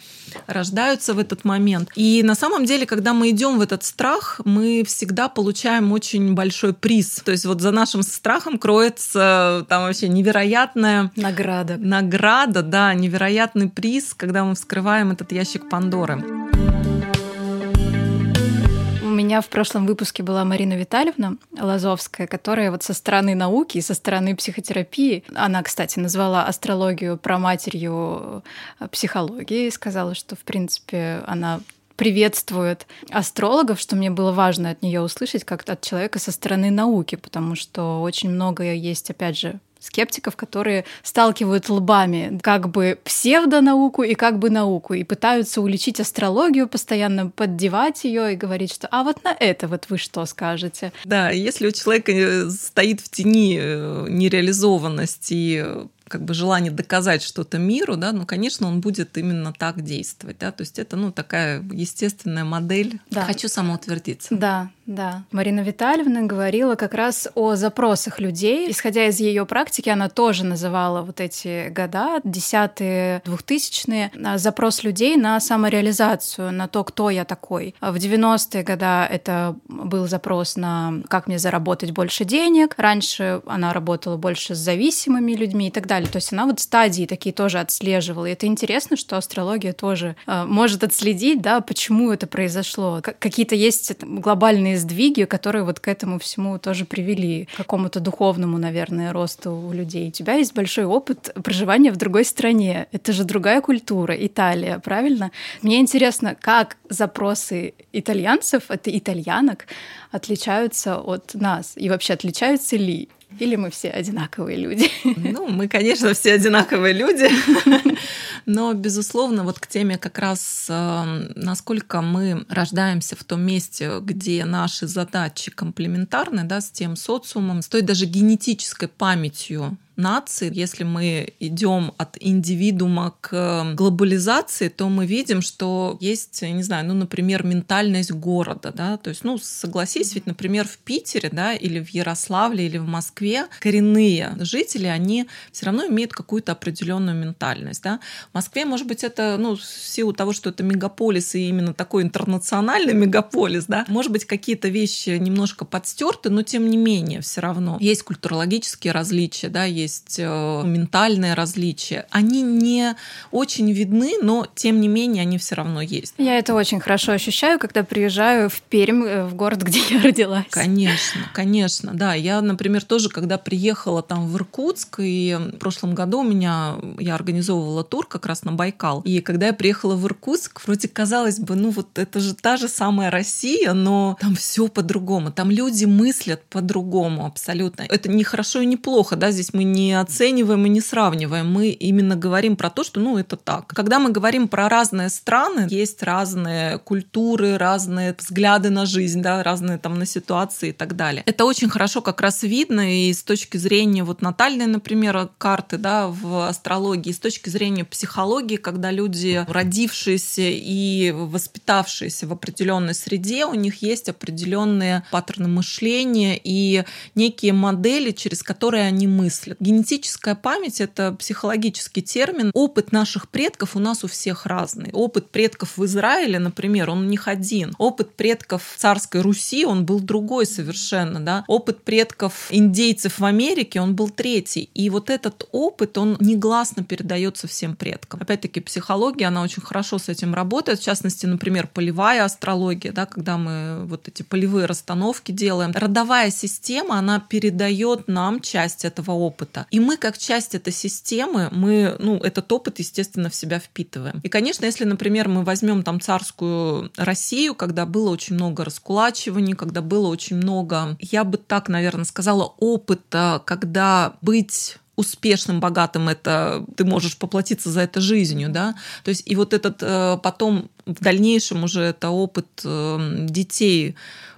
рождаются в этот момент. И на самом деле, когда мы идем в этот страх, мы всегда получаем очень большой приз. То есть вот за нашим страхом кроется там вообще невероятная награда. Награда, да, невероятный приз, когда мы вскрываем этот ящик Пандоры меня в прошлом выпуске была Марина Витальевна Лазовская, которая вот со стороны науки со стороны психотерапии, она, кстати, назвала астрологию про матерью э, психологии сказала, что, в принципе, она приветствует астрологов, что мне было важно от нее услышать, как от человека со стороны науки, потому что очень многое есть, опять же, скептиков, которые сталкивают лбами как бы псевдонауку и как бы науку, и пытаются уличить астрологию, постоянно поддевать ее и говорить, что «а вот на это вот вы что скажете?» Да, если у человека э, стоит в тени э, нереализованность и как бы желание доказать что-то миру, да, ну, конечно, он будет именно так действовать, да, то есть это, ну, такая естественная модель. Да. Хочу самоутвердиться. Да, да. Марина Витальевна говорила как раз о запросах людей. Исходя из ее практики, она тоже называла вот эти года, десятые, двухтысячные, запрос людей на самореализацию, на то, кто я такой. В 90-е годы это был запрос на как мне заработать больше денег. Раньше она работала больше с зависимыми людьми и так далее. То есть она вот стадии такие тоже отслеживала. И это интересно, что астрология тоже э, может отследить, да, почему это произошло. Какие-то есть глобальные сдвиги, которые вот к этому всему тоже привели, к какому-то духовному, наверное, росту у людей. У тебя есть большой опыт проживания в другой стране. Это же другая культура, Италия, правильно? Мне интересно, как запросы итальянцев, это итальянок, отличаются от нас? И вообще отличаются ли? Или мы все одинаковые люди? Ну, мы, конечно, все одинаковые люди. Но, безусловно, вот к теме как раз, эм, насколько мы рождаемся в том месте, где наши задачи комплементарны да, с тем социумом, с той даже генетической памятью нации, если мы идем от индивидуума к глобализации, то мы видим, что есть, не знаю, ну, например, ментальность города, да, то есть, ну, согласись, ведь, например, в Питере, да, или в Ярославле, или в Москве коренные жители, они все равно имеют какую-то определенную ментальность, да. В Москве, может быть, это, ну, в силу того, что это мегаполис и именно такой интернациональный мегаполис, да, может быть, какие-то вещи немножко подстерты, но тем не менее все равно есть культурологические различия, да, есть есть э, ментальные различия. Они не очень видны, но тем не менее они все равно есть. Я это очень хорошо ощущаю, когда приезжаю в Пермь, э, в город, где я родилась. Конечно, конечно, да. Я, например, тоже, когда приехала там в Иркутск, и в прошлом году у меня, я организовывала тур как раз на Байкал, и когда я приехала в Иркутск, вроде казалось бы, ну вот это же та же самая Россия, но там все по-другому, там люди мыслят по-другому абсолютно. Это не хорошо и не плохо, да, здесь мы не не оцениваем и не сравниваем. Мы именно говорим про то, что ну это так. Когда мы говорим про разные страны, есть разные культуры, разные взгляды на жизнь, да, разные там на ситуации и так далее. Это очень хорошо как раз видно и с точки зрения вот натальной, например, карты, да, в астрологии, и с точки зрения психологии, когда люди, родившиеся и воспитавшиеся в определенной среде, у них есть определенные паттерны мышления и некие модели, через которые они мыслят. Генетическая память — это психологический термин. Опыт наших предков у нас у всех разный. Опыт предков в Израиле, например, он у них один. Опыт предков царской Руси, он был другой совершенно. Да? Опыт предков индейцев в Америке, он был третий. И вот этот опыт, он негласно передается всем предкам. Опять-таки, психология, она очень хорошо с этим работает. В частности, например, полевая астрология, да, когда мы вот эти полевые расстановки делаем. Родовая система, она передает нам часть этого опыта опыта. И мы, как часть этой системы, мы, ну, этот опыт, естественно, в себя впитываем. И, конечно, если, например, мы возьмем там царскую Россию, когда было очень много раскулачиваний, когда было очень много, я бы так, наверное, сказала, опыта, когда быть успешным, богатым, это ты можешь поплатиться за это жизнью, да. То есть и вот этот э, потом в дальнейшем уже это опыт э, детей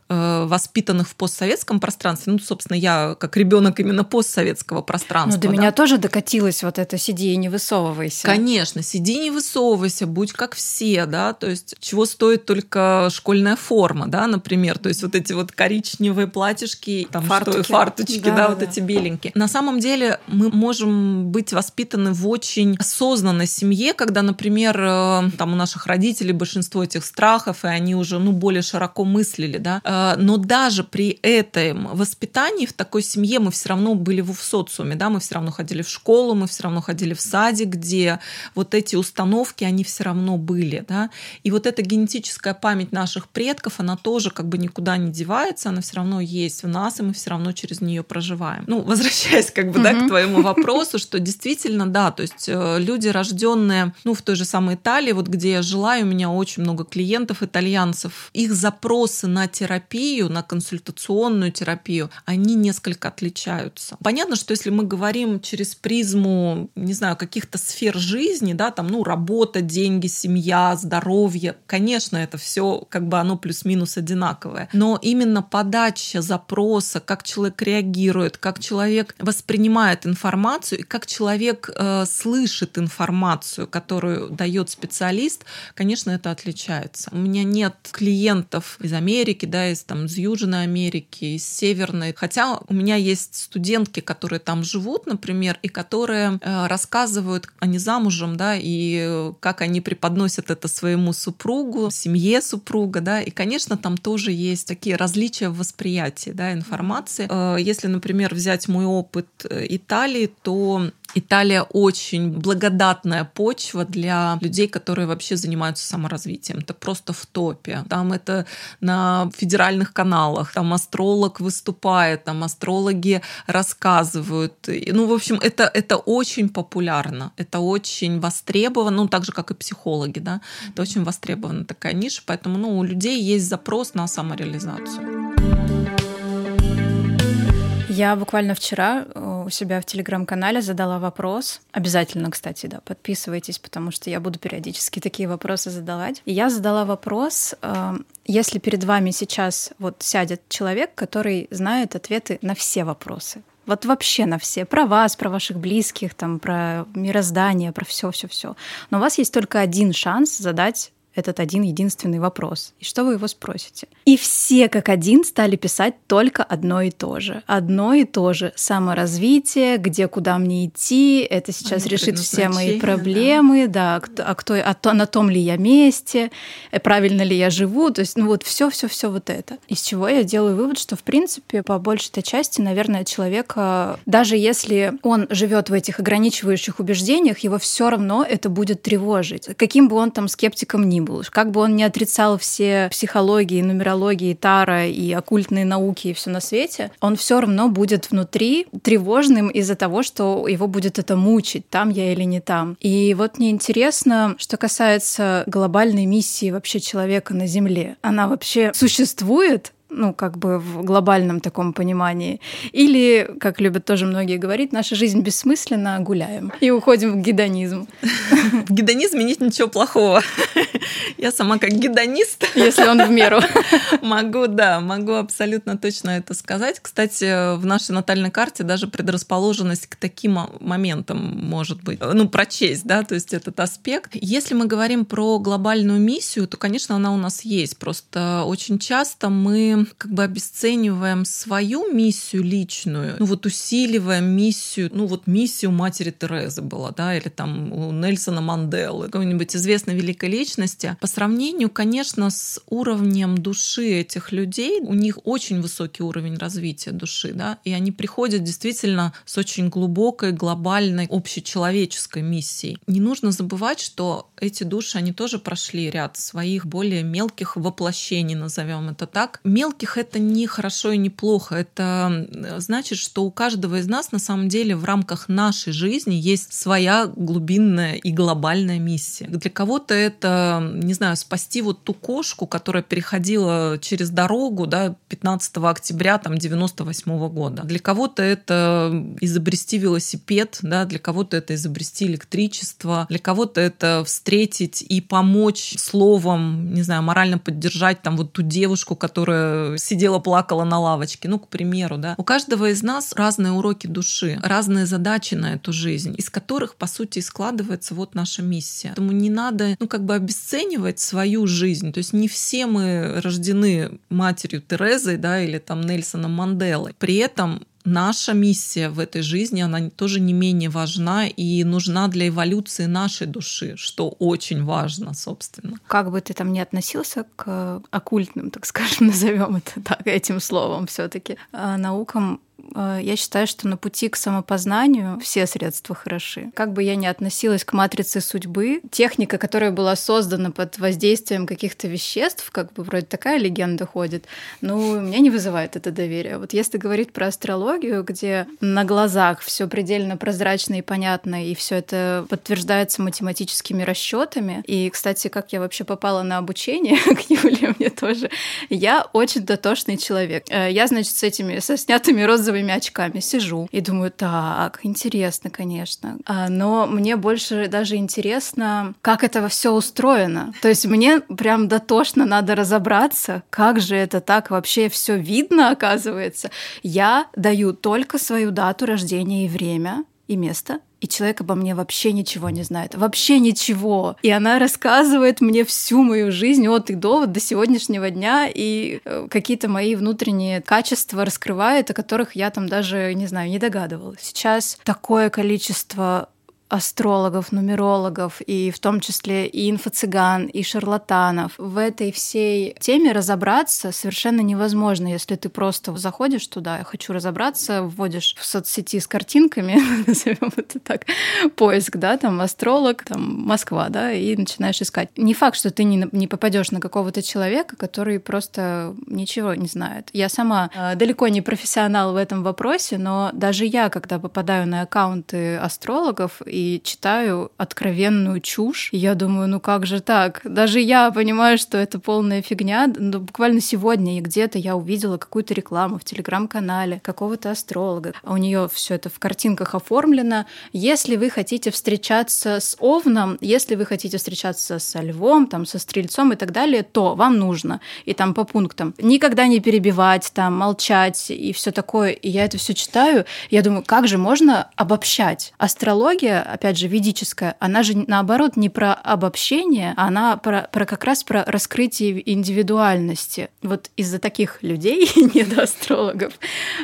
воспитанных в постсоветском пространстве, ну, собственно, я как ребенок именно постсоветского пространства. Ну, до да. меня тоже докатилось вот это «сиди и не высовывайся». Конечно, «сиди и не высовывайся», будь как все, да, то есть чего стоит только школьная форма, да, например, то есть вот эти вот коричневые платьишки, там фартуки, что, фарточки, да, да, да вот эти беленькие. На самом деле мы можем быть воспитаны в очень осознанной семье, когда, например, э, там у наших родителей большинство этих страхов, и они уже, ну, более широко мыслили, да, э, но даже при этом воспитании в такой семье мы все равно были в социуме, да, мы все равно ходили в школу, мы все равно ходили в садик, где вот эти установки, они все равно были, да, и вот эта генетическая память наших предков, она тоже как бы никуда не девается, она все равно есть в нас, и мы все равно через нее проживаем. Ну, возвращаясь как бы, да, к твоему вопросу, что действительно, да, то есть э, люди, рожденные, ну, в той же самой Италии, вот где я жила, и у меня очень много клиентов итальянцев, их запросы на терапию терапию, на консультационную терапию, они несколько отличаются. Понятно, что если мы говорим через призму, не знаю, каких-то сфер жизни, да, там, ну, работа, деньги, семья, здоровье, конечно, это все как бы оно плюс-минус одинаковое. Но именно подача запроса, как человек реагирует, как человек воспринимает информацию и как человек э, слышит информацию, которую дает специалист, конечно, это отличается. У меня нет клиентов из Америки, да, из, там, из Южной Америки, из Северной. Хотя у меня есть студентки, которые там живут, например, и которые э, рассказывают, они замужем, да, и как они преподносят это своему супругу, семье супруга, да, и, конечно, там тоже есть такие различия в восприятии, да, информации. Э, если, например, взять мой опыт э, Италии, то Италия очень благодатная почва для людей, которые вообще занимаются саморазвитием. Это просто в топе. Там это на федеральных каналах. Там астролог выступает, там астрологи рассказывают. Ну, в общем, это, это очень популярно. Это очень востребовано, ну, так же, как и психологи, да. Это очень востребована такая ниша, поэтому, ну, у людей есть запрос на самореализацию. Я буквально вчера э, у себя в телеграм-канале задала вопрос. Обязательно, кстати, да, подписывайтесь, потому что я буду периодически такие вопросы задавать. И я задала вопрос, э, если перед вами сейчас вот сядет человек, который знает ответы на все вопросы, вот вообще на все, про вас, про ваших близких, там, про мироздание, про все, все, все. Но у вас есть только один шанс задать этот один единственный вопрос. И что вы его спросите? И все как один стали писать только одно и то же. Одно и то же. Саморазвитие, где, куда мне идти, это сейчас Они решит все мои проблемы, да, да а кто, а то, на том ли я месте, э, правильно ли я живу, то есть, ну вот все, все, все вот это. Из чего я делаю вывод, что, в принципе, по большей части, наверное, человека, даже если он живет в этих ограничивающих убеждениях, его все равно это будет тревожить. Каким бы он там скептиком ни был, как бы он не отрицал все психологии, нумерологии, тара и оккультные науки и все на свете, он все равно будет внутри тревожным из-за того, что его будет это мучить, там я или не там. И вот мне интересно, что касается глобальной миссии вообще человека на Земле. Она вообще существует? Ну, как бы в глобальном таком понимании. Или, как любят тоже многие говорить, наша жизнь бессмысленна, гуляем и уходим в гедонизм. В гедонизме нет ничего плохого. Я сама как гедонист. Если он в меру. Могу, да, могу абсолютно точно это сказать. Кстати, в нашей натальной карте даже предрасположенность к таким моментам может быть, ну, прочесть, да, то есть этот аспект. Если мы говорим про глобальную миссию, то, конечно, она у нас есть. Просто очень часто мы как бы обесцениваем свою миссию личную, ну вот усиливаем миссию, ну вот миссию матери Терезы была, да, или там у Нельсона Манделы, какой-нибудь известной великой личности. По сравнению, конечно, с уровнем души этих людей, у них очень высокий уровень развития души, да, и они приходят действительно с очень глубокой, глобальной, общечеловеческой миссией. Не нужно забывать, что эти души, они тоже прошли ряд своих более мелких воплощений, назовем это так. Мел мелких это не хорошо и не плохо. Это значит, что у каждого из нас на самом деле в рамках нашей жизни есть своя глубинная и глобальная миссия. Для кого-то это, не знаю, спасти вот ту кошку, которая переходила через дорогу да, 15 октября там, 98 -го года. Для кого-то это изобрести велосипед, да, для кого-то это изобрести электричество, для кого-то это встретить и помочь словом, не знаю, морально поддержать там вот ту девушку, которая сидела, плакала на лавочке, ну, к примеру, да. У каждого из нас разные уроки души, разные задачи на эту жизнь, из которых, по сути, складывается вот наша миссия. Поэтому не надо, ну, как бы обесценивать свою жизнь. То есть не все мы рождены матерью Терезой, да, или там Нельсоном Манделой. При этом наша миссия в этой жизни, она тоже не менее важна и нужна для эволюции нашей души, что очень важно, собственно. Как бы ты там ни относился к оккультным, так скажем, назовем это так, этим словом все-таки, а, наукам э, я считаю, что на пути к самопознанию все средства хороши. Как бы я ни относилась к матрице судьбы, техника, которая была создана под воздействием каких-то веществ, как бы вроде такая легенда ходит, ну, меня не вызывает это доверие. Вот если говорить про астрологию, где на глазах все предельно прозрачно и понятно, и все это подтверждается математическими расчетами. И, кстати, как я вообще попала на обучение к Юле, мне тоже. Я очень дотошный человек. Э, я, значит, с этими, со снятыми розовыми очками сижу и думаю, так, интересно, конечно. А, но мне больше даже интересно, как это все устроено. То есть мне прям дотошно надо разобраться, как же это так вообще все видно, оказывается. Я даю только свою дату рождения и время, и место, и человек обо мне вообще ничего не знает. Вообще ничего. И она рассказывает мне всю мою жизнь от и до, вот до сегодняшнего дня, и э, какие-то мои внутренние качества раскрывает, о которых я там даже, не знаю, не догадывалась. Сейчас такое количество астрологов, нумерологов, и в том числе и инфо-цыган, и шарлатанов. В этой всей теме разобраться совершенно невозможно, если ты просто заходишь туда, я хочу разобраться, вводишь в соцсети с картинками, назовем это так, поиск, да, там астролог, там Москва, да, и начинаешь искать. Не факт, что ты не, не попадешь на какого-то человека, который просто ничего не знает. Я сама э, далеко не профессионал в этом вопросе, но даже я, когда попадаю на аккаунты астрологов читаю откровенную чушь. И я думаю, ну как же так? Даже я понимаю, что это полная фигня. Но буквально сегодня и где-то я увидела какую-то рекламу в телеграм-канале какого-то астролога. А у нее все это в картинках оформлено. Если вы хотите встречаться с Овном, если вы хотите встречаться со Львом, там, со Стрельцом и так далее, то вам нужно. И там по пунктам. Никогда не перебивать, там, молчать и все такое. И я это все читаю. Я думаю, как же можно обобщать? Астрология опять же, ведическая, она же наоборот не про обобщение, она про, про как раз про раскрытие индивидуальности. Вот из-за таких людей, недоастрологов,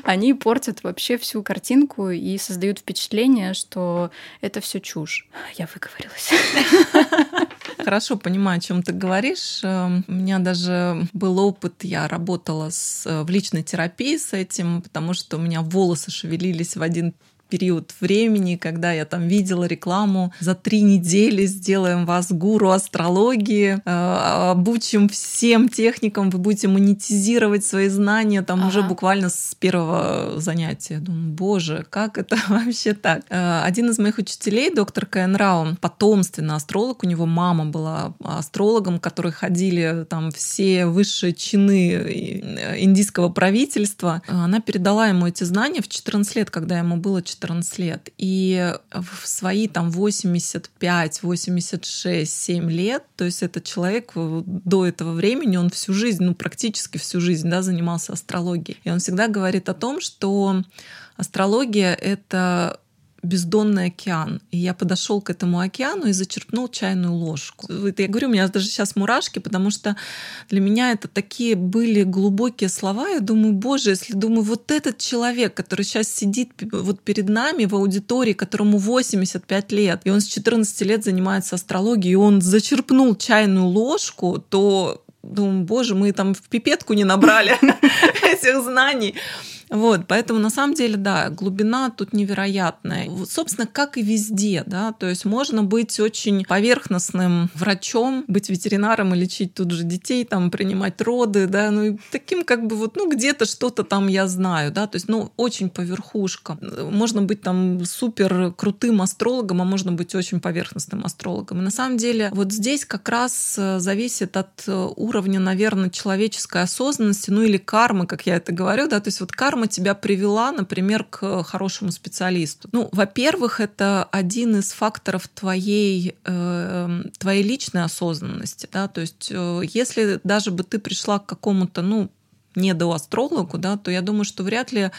они портят вообще всю картинку и создают впечатление, что это все чушь. Я выговорилась. Хорошо понимаю, о чем ты говоришь. Эм, у меня даже был опыт, я работала с, э, в личной терапии с этим, потому что у меня волосы шевелились в один период времени, когда я там видела рекламу за три недели сделаем вас гуру астрологии, э, обучим всем техникам, вы будете монетизировать свои знания там ага. уже буквально с первого занятия. Думаю, боже, как это вообще так? Э, один из моих учителей, доктор Каэн Раун, потомственный астролог, у него мама была астрологом, которые ходили там все высшие чины э, индийского правительства. Она передала ему эти знания в 14 лет, когда ему было 14 14 лет. И в свои там 85, 86, 7 лет, то есть этот человек до этого времени, он всю жизнь, ну практически всю жизнь, да, занимался астрологией. И он всегда говорит о том, что астрология — это бездонный океан. И я подошел к этому океану и зачерпнул чайную ложку. Это я говорю, у меня даже сейчас мурашки, потому что для меня это такие были глубокие слова. Я думаю, боже, если думаю, вот этот человек, который сейчас сидит вот перед нами в аудитории, которому 85 лет, и он с 14 лет занимается астрологией, и он зачерпнул чайную ложку, то думаю, боже, мы там в пипетку не набрали этих знаний. Вот, поэтому на самом деле, да, глубина тут невероятная. Собственно, как и везде, да, то есть можно быть очень поверхностным врачом, быть ветеринаром и лечить тут же детей, там, принимать роды, да, ну, и таким как бы вот, ну, где-то что-то там я знаю, да, то есть, ну, очень по верхушкам. Можно быть там супер крутым астрологом, а можно быть очень поверхностным астрологом. И на самом деле вот здесь как раз э, зависит от э, уровня, наверное, человеческой осознанности, ну, или кармы, как я это говорю, да, то есть вот карма карма тебя привела, например, к хорошему специалисту? Ну, во-первых, это один из факторов твоей, э, твоей личной осознанности. Да? То есть э, если даже бы ты пришла к какому-то, ну, недоастрологу, да, то я думаю, что вряд ли,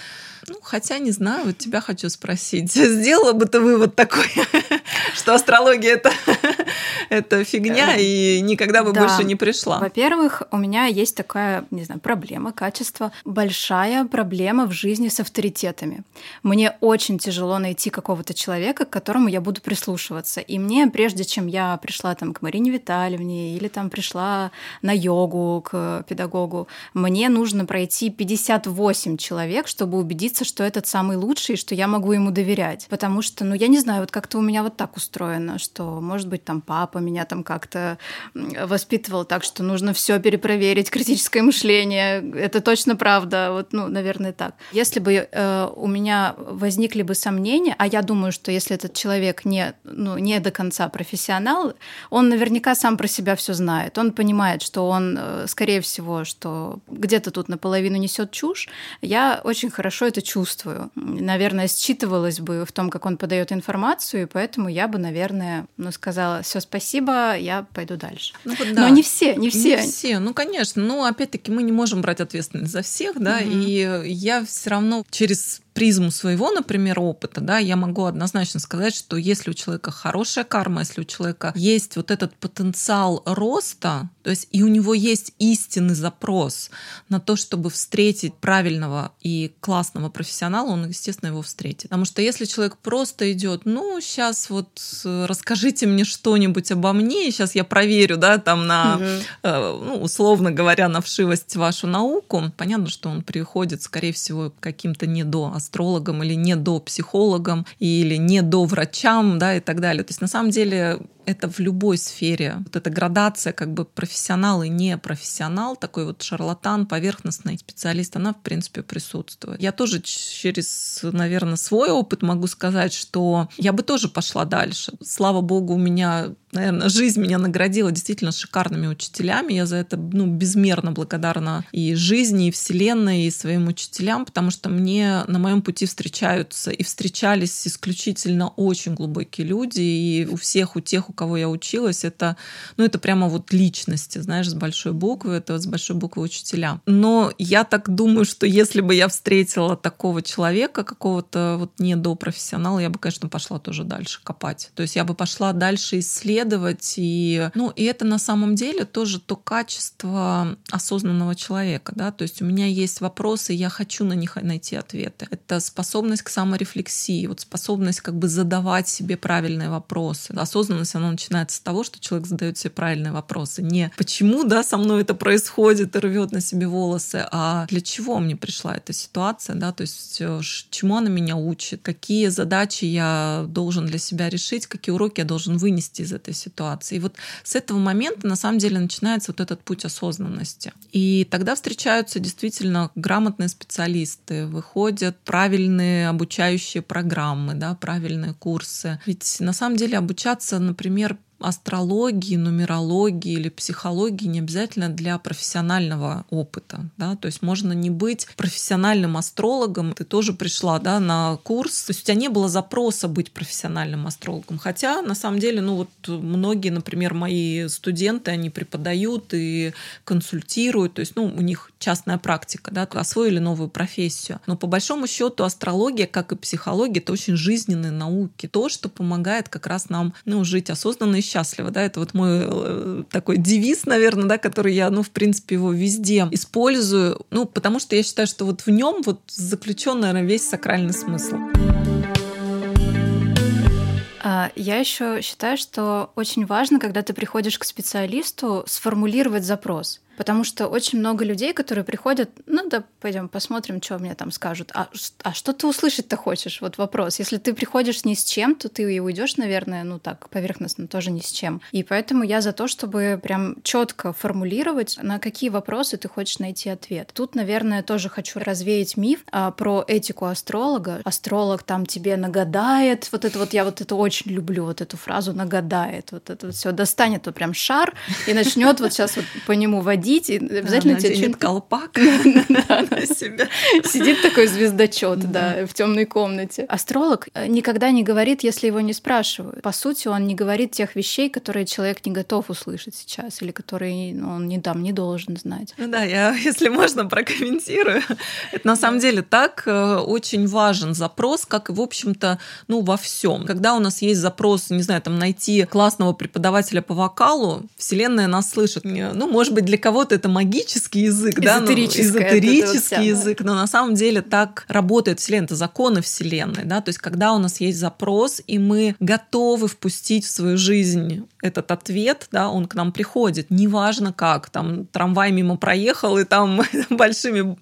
ну, хотя не знаю, вот тебя хочу спросить, сделала бы ты вывод такой, что астрология это это фигня, э, и никогда бы да. больше не пришла. Во-первых, у меня есть такая, не знаю, проблема, качество, большая проблема в жизни с авторитетами. Мне очень тяжело найти какого-то человека, к которому я буду прислушиваться. И мне, прежде чем я пришла там к Марине Витальевне или там пришла на йогу к педагогу, мне нужно нужно пройти 58 человек, чтобы убедиться, что этот самый лучший, что я могу ему доверять. Потому что, ну, я не знаю, вот как-то у меня вот так устроено, что, может быть, там папа меня там как-то воспитывал так, что нужно все перепроверить, критическое мышление. Это точно правда. Вот, ну, наверное, так. Если бы э, у меня возникли бы сомнения, а я думаю, что если этот человек не, ну, не до конца профессионал, он наверняка сам про себя все знает. Он понимает, что он, э, скорее всего, что где-то тут наполовину несет чушь. Я очень хорошо это чувствую. Наверное, считывалось бы в том, как он подает информацию, и поэтому я бы, наверное, ну, сказала, все, спасибо, я пойду дальше. Ну, вот, да. Но не все, не все. Не все, ну, конечно. Но, опять-таки, мы не можем брать ответственность за всех, да, угу. и я все равно через призму своего, например, опыта, да, я могу однозначно сказать, что если у человека хорошая карма, если у человека есть вот этот потенциал роста, то есть и у него есть истинный запрос на то, чтобы встретить правильного и классного профессионала, он, естественно, его встретит. Потому что если человек просто идет, ну, сейчас вот э, расскажите мне что-нибудь обо мне, сейчас я проверю, да, там на, угу. э, ну, условно говоря, на вшивость вашу науку, понятно, что он приходит, скорее всего, каким-то не до астрологом или не до психологом или не до врачам, да, и так далее. То есть на самом деле это в любой сфере. Вот эта градация как бы профессионал и не профессионал, такой вот шарлатан, поверхностный специалист, она в принципе присутствует. Я тоже через, наверное, свой опыт могу сказать, что я бы тоже пошла дальше. Слава богу, у меня наверное, жизнь меня наградила действительно шикарными учителями. Я за это ну, безмерно благодарна и жизни, и Вселенной, и своим учителям, потому что мне на моем пути встречаются и встречались исключительно очень глубокие люди, и у всех, у тех, у кого я училась, это, ну, это прямо вот личности, знаешь, с большой буквы, это с большой буквы учителя. Но я так думаю, что если бы я встретила такого человека, какого-то вот не до профессионала, я бы, конечно, пошла тоже дальше копать. То есть я бы пошла дальше исследовать, и, ну, и это на самом деле тоже то качество осознанного человека, да, то есть у меня есть вопросы, я хочу на них найти ответы. Это способность к саморефлексии, вот способность как бы задавать себе правильные вопросы. Осознанность, она оно начинается с того, что человек задает себе правильные вопросы. Не почему, да, со мной это происходит и рвет на себе волосы, а для чего мне пришла эта ситуация, да, то есть э, чему она меня учит, какие задачи я должен для себя решить, какие уроки я должен вынести из этой ситуации. И вот с этого момента на самом деле начинается вот этот путь осознанности. И тогда встречаются действительно грамотные специалисты, выходят правильные обучающие программы, да, правильные курсы. Ведь на самом деле обучаться, например, например, астрологии, нумерологии или психологии не обязательно для профессионального опыта. Да? То есть можно не быть профессиональным астрологом. Ты тоже пришла да, на курс. То есть у тебя не было запроса быть профессиональным астрологом. Хотя, на самом деле, ну вот многие, например, мои студенты, они преподают и консультируют. То есть ну, у них частная практика, да, освоили новую профессию. Но по большому счету астрология, как и психология, это очень жизненные науки. То, что помогает как раз нам ну, жить осознанно и счастлива, да, это вот мой э, такой девиз, наверное, да, который я, ну, в принципе, его везде использую, ну, потому что я считаю, что вот в нем вот заключен, наверное, весь сакральный смысл. А, я еще считаю, что очень важно, когда ты приходишь к специалисту, сформулировать запрос. Потому что очень много людей, которые приходят, ну да, пойдем посмотрим, что мне там скажут. А, а что ты услышать-то хочешь? Вот вопрос. Если ты приходишь ни с чем, то ты и уйдешь, наверное, ну так, поверхностно, тоже ни с чем. И поэтому я за то, чтобы прям четко формулировать, на какие вопросы ты хочешь найти ответ. Тут, наверное, тоже хочу развеять миф а, про этику астролога. Астролог там тебе нагадает. Вот это вот я вот это очень люблю, вот эту фразу нагадает. Вот это вот все достанет вот прям шар и начнет вот сейчас вот по нему водить ходить, и обязательно да, тебе колпак на себя. Сидит такой звездочет, да, в темной комнате. Астролог э, никогда не говорит, если его не спрашивают. По сути, он не говорит тех вещей, которые человек не готов услышать сейчас, или которые ну, он не там не должен знать. Ну да, я, если можно, прокомментирую. Это на самом деле так э, очень важен запрос, как и, в общем-то, ну, во всем. Когда у нас есть запрос, не знаю, там, найти классного преподавателя по вокалу, Вселенная нас слышит. Ну, может быть, для кого кого-то это магический язык, да, ну, эзотерический вот язык, но на самом деле так работает Вселенная, это законы Вселенной, да, то есть когда у нас есть запрос, и мы готовы впустить в свою жизнь этот ответ, да, он к нам приходит, неважно как, там трамвай мимо проехал, и там большими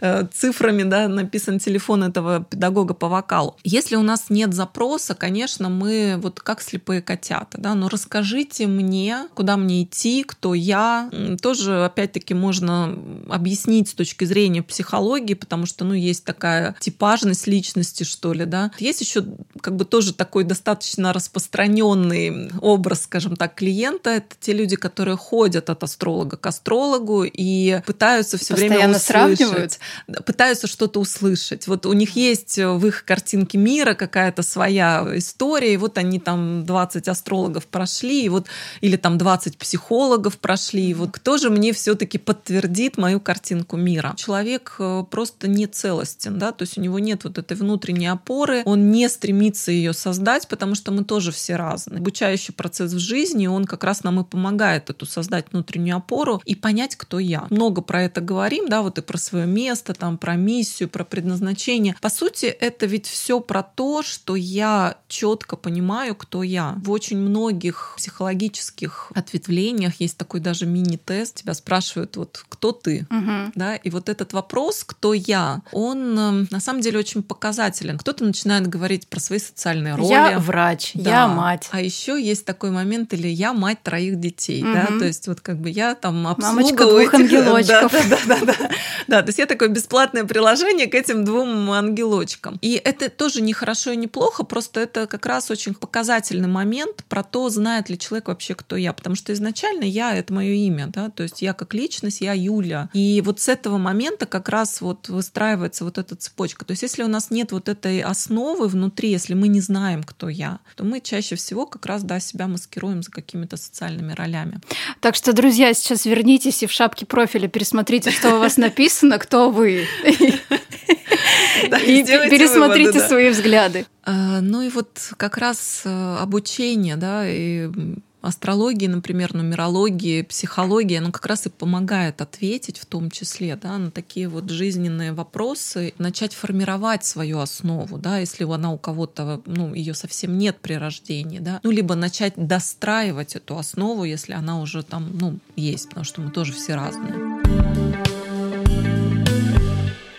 э, цифрами, да, написан телефон этого педагога по вокалу. Если у нас нет запроса, конечно, мы вот как слепые котята, да, но расскажите мне, куда мне идти, кто я, тоже, опять-таки, можно объяснить с точки зрения психологии, потому что, ну, есть такая типажность личности, что ли, да. Есть еще как бы тоже такой достаточно распространенный образ, скажем так, клиента. Это те люди, которые ходят от астролога к астрологу и пытаются все время услышать. сравнивают. Пытаются что-то услышать. Вот у них есть в их картинке мира какая-то своя история, и вот они там 20 астрологов прошли, и вот, или там 20 психологов прошли, и вот кто же мне все-таки подтвердит мою картинку мира? Человек э, просто не целостен, да, то есть у него нет вот этой внутренней опоры, он не стремится ее создать, потому что мы тоже все разные. Обучающий процесс в жизни, он как раз нам и помогает эту создать внутреннюю опору и понять, кто я. Много про это говорим, да, вот и про свое место, там, про миссию, про предназначение. По сути, это ведь все про то, что я четко понимаю, кто я. В очень многих психологических ответвлениях есть такой даже мини-тест. Тебя спрашивают, вот, кто ты? Угу. Да, и вот этот вопрос, кто я, он эм, на самом деле очень показателен. Кто-то начинает говорить про свои социальные роли. Я врач, да. я мать. А еще есть такой момент, или я мать троих детей, угу. да, то есть вот как бы я там обслугиваю... Мамочка двух ангелочков. Да, да, да, да, да. то есть я такое бесплатное приложение к этим двум ангелочкам. И это тоже не хорошо и не плохо, просто это как раз очень показательный момент про то, знает ли человек вообще, кто я. Потому что изначально я — это мое имя, да, то есть я как личность, я Юля. И вот с этого момента как раз вот выстраивается вот эта цепочка. То есть если у нас нет вот этой основы внутри, если мы не знаем, кто я, то мы чаще всего как раз, да, себя маскируем за какими-то социальными ролями. Так что, друзья, сейчас вернитесь и в шапке профиля пересмотрите, что у вас написано, кто вы. И пересмотрите свои взгляды. А, ну и вот как раз э, обучение, да, и астрологии, например, нумерологии, психологии, оно как раз и помогает ответить в том числе да, на такие вот жизненные вопросы, начать формировать свою основу, да, если она у кого-то, ну, ее совсем нет при рождении, да, ну, либо начать достраивать эту основу, если она уже там, ну, есть, потому что мы тоже все разные.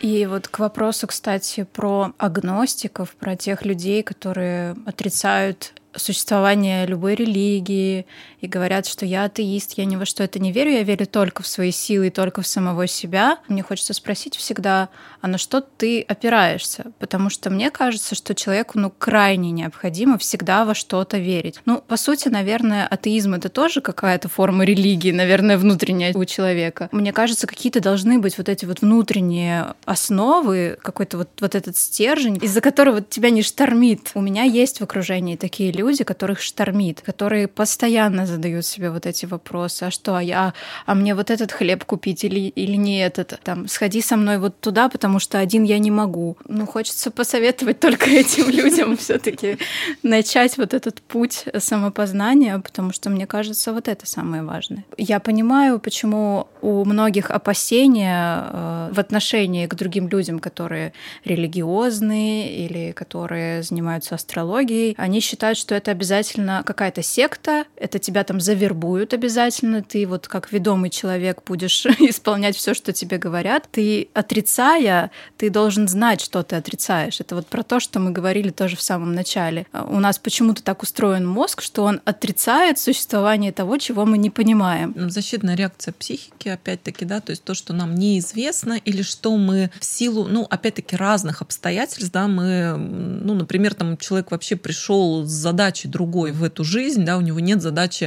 И вот к вопросу, кстати, про агностиков, про тех людей, которые отрицают существование любой религии и говорят, что я атеист, я ни во что это не верю, я верю только в свои силы и только в самого себя. Мне хочется спросить всегда, а на что ты опираешься? Потому что мне кажется, что человеку ну, крайне необходимо всегда во что-то верить. Ну, по сути, наверное, атеизм — это тоже какая-то форма религии, наверное, внутренняя у человека. Мне кажется, какие-то должны быть вот эти вот внутренние основы, какой-то вот, вот этот стержень, из-за которого тебя не штормит. У меня есть в окружении такие люди, которых штормит, которые постоянно задают себе вот эти вопросы. А что, а я, а мне вот этот хлеб купить или, или не этот? Там, сходи со мной вот туда, потому что один я не могу. Ну, хочется посоветовать только этим людям все таки начать вот этот путь самопознания, потому что, мне кажется, вот это самое важное. Я понимаю, почему у многих опасения э, в отношении к другим людям, которые религиозные или которые занимаются астрологией, они считают, что это обязательно какая-то секта, это тебя там завербуют обязательно, ты вот как ведомый человек будешь исполнять все, что тебе говорят. Ты отрицая, ты должен знать, что ты отрицаешь. Это вот про то, что мы говорили тоже в самом начале. А у нас почему-то так устроен мозг, что он отрицает существование того, чего мы не понимаем. Защитная реакция психики, опять-таки, да, то есть то, что нам неизвестно или что мы в силу, ну, опять-таки, разных обстоятельств, да, мы, ну, например, там человек вообще пришел с задачей другой в эту жизнь, да, у него нет задачи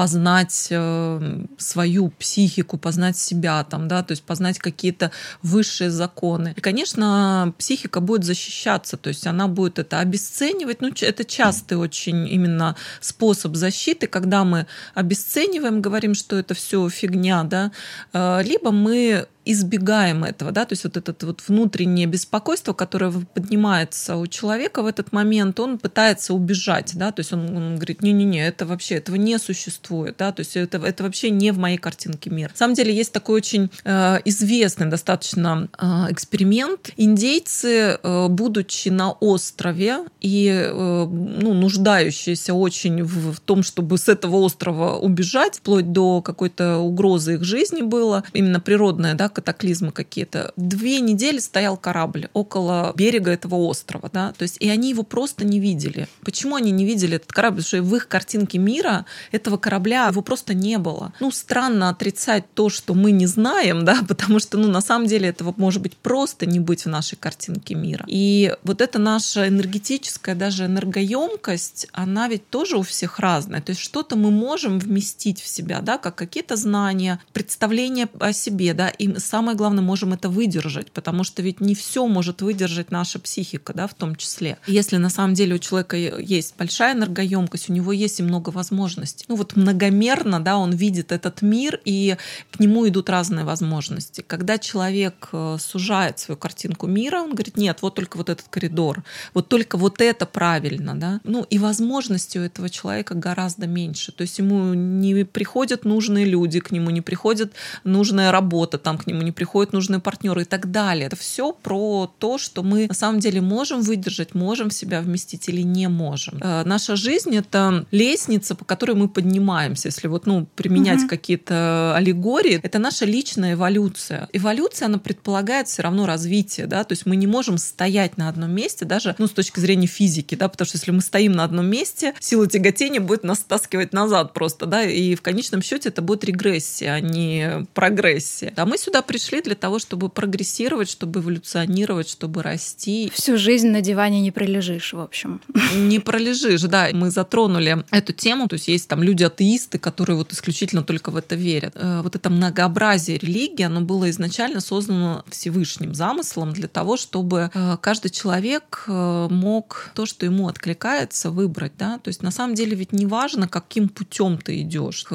познать э, свою психику, познать себя, там, да, то есть познать какие-то высшие законы. И, конечно, психика будет защищаться, то есть она будет это обесценивать. Ну, это частый очень именно способ защиты, когда мы обесцениваем, говорим, что это все фигня, да, э, либо мы избегаем этого, да, то есть вот это вот внутреннее беспокойство, которое поднимается у человека в этот момент, он пытается убежать, да, то есть он, он говорит, не-не-не, это вообще, этого не существует, существует, да, то есть это, это вообще не в моей картинке мира. На самом деле есть такой очень э, известный достаточно э, эксперимент. Индейцы, э, будучи на острове и э, ну, нуждающиеся очень в, в том, чтобы с этого острова убежать, вплоть до какой-то угрозы их жизни было, именно природные да, катаклизмы какие-то, две недели стоял корабль около берега этого острова, да, то есть и они его просто не видели. Почему они не видели этот корабль? Потому что в их картинке мира этого корабля его просто не было. Ну, странно отрицать то, что мы не знаем, да, потому что, ну, на самом деле этого может быть просто не быть в нашей картинке мира. И вот эта наша энергетическая даже энергоемкость, она ведь тоже у всех разная. То есть что-то мы можем вместить в себя, да, как какие-то знания, представления о себе, да, и самое главное, можем это выдержать, потому что ведь не все может выдержать наша психика, да, в том числе. Если на самом деле у человека есть большая энергоемкость, у него есть и много возможностей. Ну вот многомерно, да, он видит этот мир, и к нему идут разные возможности. Когда человек э, сужает свою картинку мира, он говорит, нет, вот только вот этот коридор, вот только вот это правильно, да. Ну и возможности у этого человека гораздо меньше. То есть ему не приходят нужные люди, к нему не приходит нужная работа, там к нему не приходят нужные партнеры и так далее. Это все про то, что мы на самом деле можем выдержать, можем в себя вместить или не можем. Э, наша жизнь — это лестница, по которой мы поднимаемся. Если вот, ну, применять угу. какие-то аллегории, это наша личная эволюция. Эволюция, она предполагает все равно развитие, да, то есть мы не можем стоять на одном месте, даже, ну, с точки зрения физики, да, потому что если мы стоим на одном месте, сила тяготения будет нас стаскивать назад просто, да, и в конечном счете это будет регрессия, а не прогрессия. А мы сюда пришли для того, чтобы прогрессировать, чтобы эволюционировать, чтобы расти. Всю жизнь на диване не пролежишь, в общем. Не пролежишь, да. Мы затронули эту тему, то есть есть там люди-атеисты, которые вот исключительно только в это верят. Э, вот это многообразие религии, оно было изначально создано Всевышним замыслом для того, чтобы э, каждый человек э, мог то, что ему откликается, выбрать, да. То есть на самом деле ведь не важно, каким путем ты идешь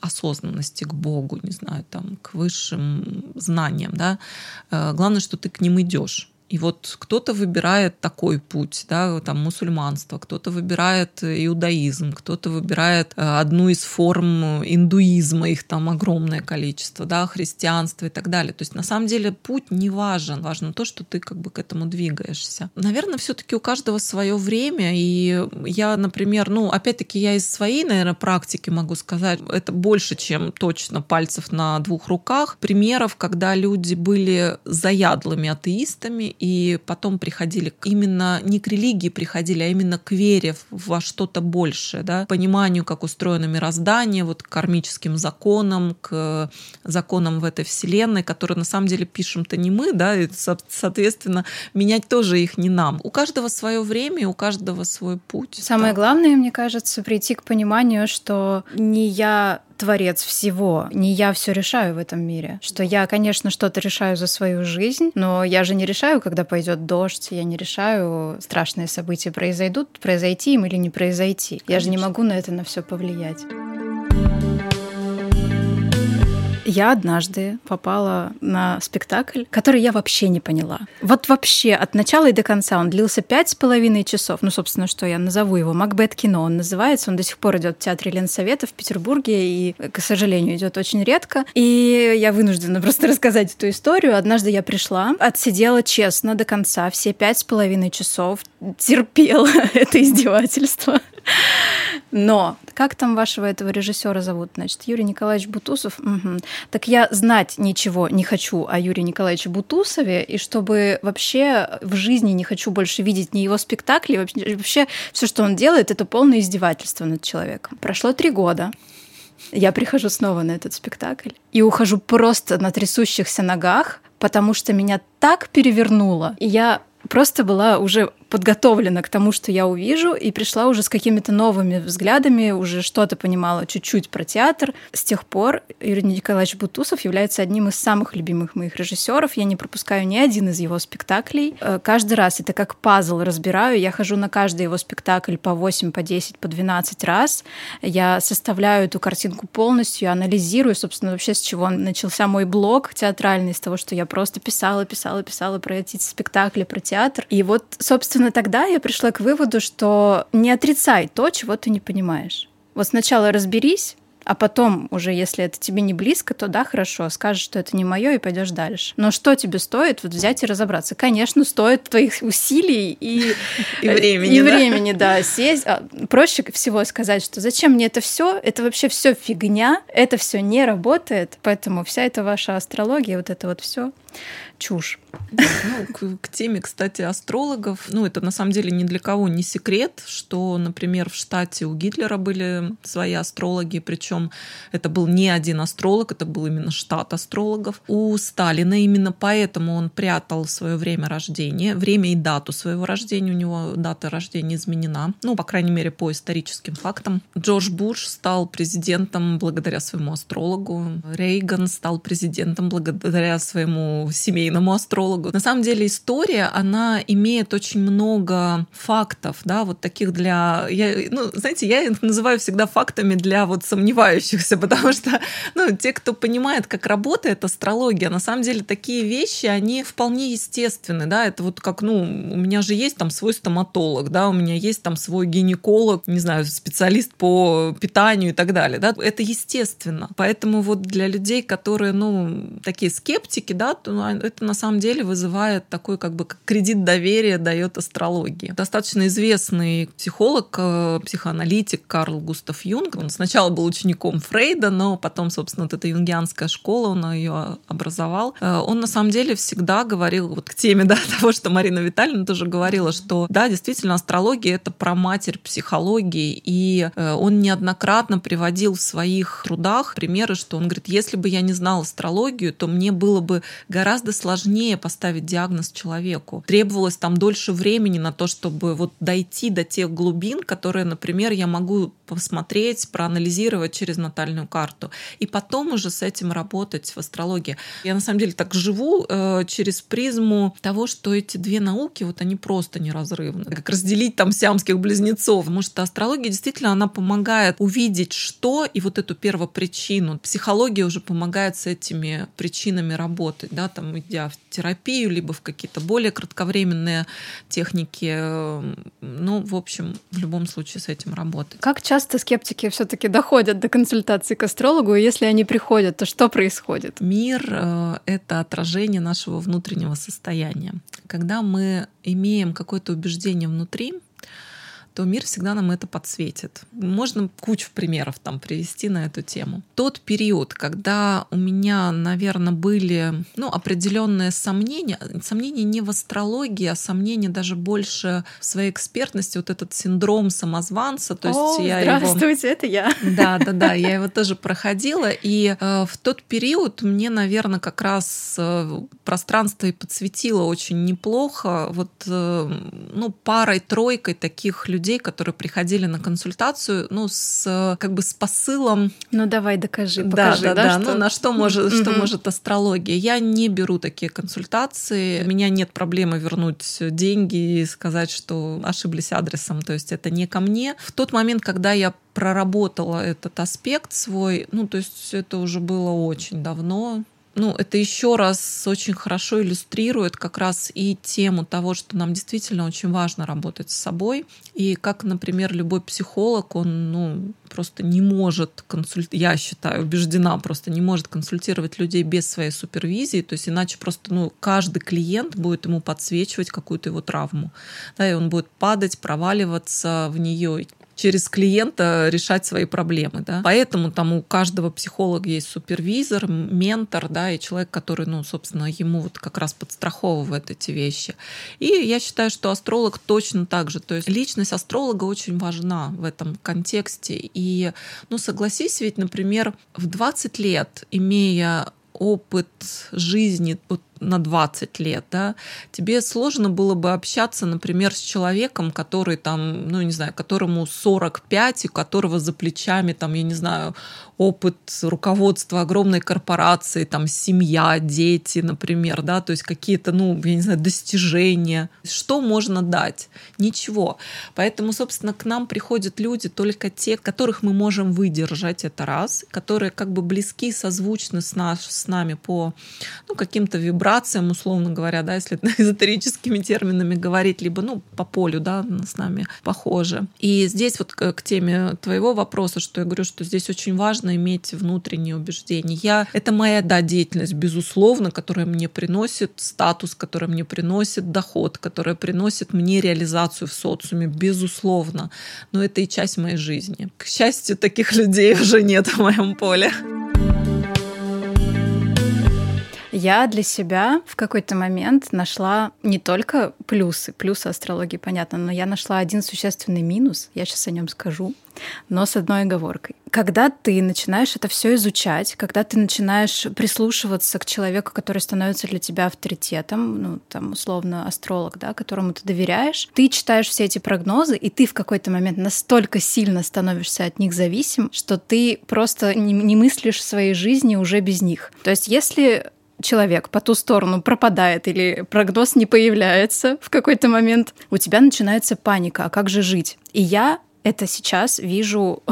осознанности к Богу, не знаю, там, к высшим знаниям, да. Главное, что ты к ним идешь. И вот кто-то выбирает такой путь, да, там мусульманство, кто-то выбирает иудаизм, кто-то выбирает э, одну из форм индуизма, их там огромное количество, да, христианство и так далее. То есть на самом деле путь не важен, важно то, что ты как бы к этому двигаешься. Наверное, все-таки у каждого свое время, и я, например, ну, опять-таки я из своей, наверное, практики могу сказать, это больше, чем точно пальцев на двух руках, примеров, когда люди были заядлыми атеистами и потом приходили именно не к религии приходили, а именно к вере во что-то большее, да, пониманию, как устроено мироздание, вот к кармическим законам, к законам в этой вселенной, которые на самом деле пишем-то не мы, да, и, соответственно, менять тоже их не нам. У каждого свое время, у каждого свой путь. Самое да. главное, мне кажется, прийти к пониманию, что не я творец всего. Не я все решаю в этом мире. Что я, конечно, что-то решаю за свою жизнь, но я же не решаю, когда пойдет дождь, я не решаю, страшные события произойдут, произойти им или не произойти. Конечно. Я же не могу на это на все повлиять. Я однажды попала на спектакль, который я вообще не поняла. Вот вообще от начала и до конца он длился пять с половиной часов. Ну, собственно, что я назову его Макбет кино. Он называется, он до сих пор идет в театре Ленсовета в Петербурге и, к сожалению, идет очень редко. И я вынуждена просто рассказать эту историю. Однажды я пришла, отсидела честно до конца все пять с половиной часов, терпела это издевательство. Но как там вашего этого режиссера зовут? Значит, Юрий Николаевич Бутусов. Угу. Так я знать ничего не хочу о Юрии Николаевиче Бутусове, и чтобы вообще в жизни не хочу больше видеть ни его спектакли, вообще, вообще все, что он делает, это полное издевательство над человеком. Прошло три года. Я прихожу снова на этот спектакль и ухожу просто на трясущихся ногах, потому что меня так перевернуло. И я просто была уже подготовлена к тому, что я увижу, и пришла уже с какими-то новыми взглядами, уже что-то понимала чуть-чуть про театр. С тех пор Юрий Николаевич Бутусов является одним из самых любимых моих режиссеров. Я не пропускаю ни один из его спектаклей. Э, каждый раз это как пазл разбираю. Я хожу на каждый его спектакль по 8, по 10, по 12 раз. Я составляю эту картинку полностью, анализирую, собственно, вообще с чего начался мой блог театральный, с того, что я просто писала, писала, писала про эти спектакли, про театр. И вот, собственно, тогда я пришла к выводу, что не отрицай то, чего ты не понимаешь. Вот сначала разберись, а потом уже, если это тебе не близко, то да, хорошо, скажешь, что это не мое, и пойдешь дальше. Но что тебе стоит вот взять и разобраться? Конечно, стоит твоих усилий и, и времени. И да? времени, да, сесть. А, проще всего сказать, что зачем мне это все? Это вообще все фигня, это все не работает, поэтому вся эта ваша астрология, вот это вот все чушь. Ну, к, к теме, кстати, астрологов, ну, это на самом деле ни для кого не секрет, что, например, в штате у Гитлера были свои астрологи, причем это был не один астролог, это был именно штат астрологов. У Сталина именно поэтому он прятал свое время рождения, время и дату своего рождения, у него дата рождения изменена, ну, по крайней мере, по историческим фактам. Джордж Буш стал президентом благодаря своему астрологу, Рейган стал президентом благодаря своему семейному астрологу. На самом деле история, она имеет очень много фактов, да, вот таких для... Я, ну, знаете, я их называю всегда фактами для вот сомневающихся, потому что, ну, те, кто понимает, как работает астрология, на самом деле такие вещи, они вполне естественны, да, это вот как, ну, у меня же есть там свой стоматолог, да, у меня есть там свой гинеколог, не знаю, специалист по питанию и так далее, да, это естественно. Поэтому вот для людей, которые, ну, такие скептики, да, то ну, это на самом деле вызывает такой как бы кредит доверия дает астрологии. Достаточно известный психолог, э, психоаналитик Карл Густав Юнг. Он сначала был учеником Фрейда, но потом, собственно, вот эта юнгианская школа, он ее образовал. Э, он на самом деле всегда говорил вот к теме да, того, что Марина Витальевна тоже говорила, что да, действительно, астрология — это про матерь психологии, и э, он неоднократно приводил в своих трудах примеры, что он говорит, если бы я не знал астрологию, то мне было бы гораздо гораздо сложнее поставить диагноз человеку. Требовалось там дольше времени на то, чтобы вот дойти до тех глубин, которые, например, я могу посмотреть, проанализировать через натальную карту. И потом уже с этим работать в астрологии. Я на самом деле так живу э, через призму того, что эти две науки, вот они просто неразрывны. Как разделить там сиамских близнецов. Потому что астрология действительно, она помогает увидеть что и вот эту первопричину. Психология уже помогает с этими причинами работать. Да, там там, идя в терапию, либо в какие-то более кратковременные техники. Ну, в общем, в любом случае с этим работать. Как часто скептики все-таки доходят до консультации к астрологу, и если они приходят, то что происходит? Мир э, — это отражение нашего внутреннего состояния. Когда мы имеем какое-то убеждение внутри, то мир всегда нам это подсветит. Можно кучу примеров там привести на эту тему. Тот период, когда у меня, наверное, были ну, определенные сомнения, сомнения не в астрологии, а сомнения даже больше в своей экспертности, вот этот синдром самозванца. То есть О, я здравствуйте, его... это я. Да, да, да, я его тоже проходила. И э, в тот период мне, наверное, как раз э, пространство и подсветило очень неплохо. Вот э, ну, парой-тройкой таких людей, людей, которые приходили на консультацию, ну, с как бы с посылом. Ну, давай докажи, покажи, да, да, да, да. Что... ну, на что может, mm-hmm. что может астрология. Я не беру такие консультации, у меня нет проблемы вернуть деньги и сказать, что ошиблись адресом, то есть это не ко мне. В тот момент, когда я проработала этот аспект свой, ну, то есть это уже было очень давно, ну, это еще раз очень хорошо иллюстрирует как раз и тему того, что нам действительно очень важно работать с собой. И как, например, любой психолог, он ну, просто не может консультировать, я считаю, убеждена, просто не может консультировать людей без своей супервизии, то есть иначе просто ну, каждый клиент будет ему подсвечивать какую-то его травму. Да, и он будет падать, проваливаться в нее, через клиента решать свои проблемы. Да? Поэтому там у каждого психолога есть супервизор, ментор, да, и человек, который, ну, собственно, ему вот как раз подстраховывает эти вещи. И я считаю, что астролог точно так же. То есть личность астролога очень важна в этом контексте. И, ну, согласись, ведь, например, в 20 лет, имея опыт жизни, вот на 20 лет, да, тебе сложно было бы общаться, например, с человеком, который там, ну, не знаю, которому 45, и у которого за плечами, там, я не знаю, опыт руководства огромной корпорации, там, семья, дети, например, да, то есть какие-то, ну, я не знаю, достижения. Что можно дать? Ничего. Поэтому, собственно, к нам приходят люди только те, которых мы можем выдержать, это раз, которые как бы близки, созвучны с, наш, с нами по ну, каким-то вибрациям, вибрациям, условно говоря, да, если эзотерическими терминами говорить, либо, ну, по полю, да, с нами похоже. И здесь вот к, теме твоего вопроса, что я говорю, что здесь очень важно иметь внутренние убеждения. Я, это моя, да, деятельность, безусловно, которая мне приносит статус, которая мне приносит доход, которая приносит мне реализацию в социуме, безусловно. Но это и часть моей жизни. К счастью, таких людей уже нет в моем поле. Я для себя в какой-то момент нашла не только плюсы, плюсы астрологии, понятно, но я нашла один существенный минус, я сейчас о нем скажу, но с одной оговоркой. Когда ты начинаешь это все изучать, когда ты начинаешь прислушиваться к человеку, который становится для тебя авторитетом, ну, там, условно, астролог, да, которому ты доверяешь, ты читаешь все эти прогнозы, и ты в какой-то момент настолько сильно становишься от них зависим, что ты просто не, не мыслишь своей жизни уже без них. То есть если человек по ту сторону пропадает или прогноз не появляется в какой-то момент, у тебя начинается паника, а как же жить? И я это сейчас вижу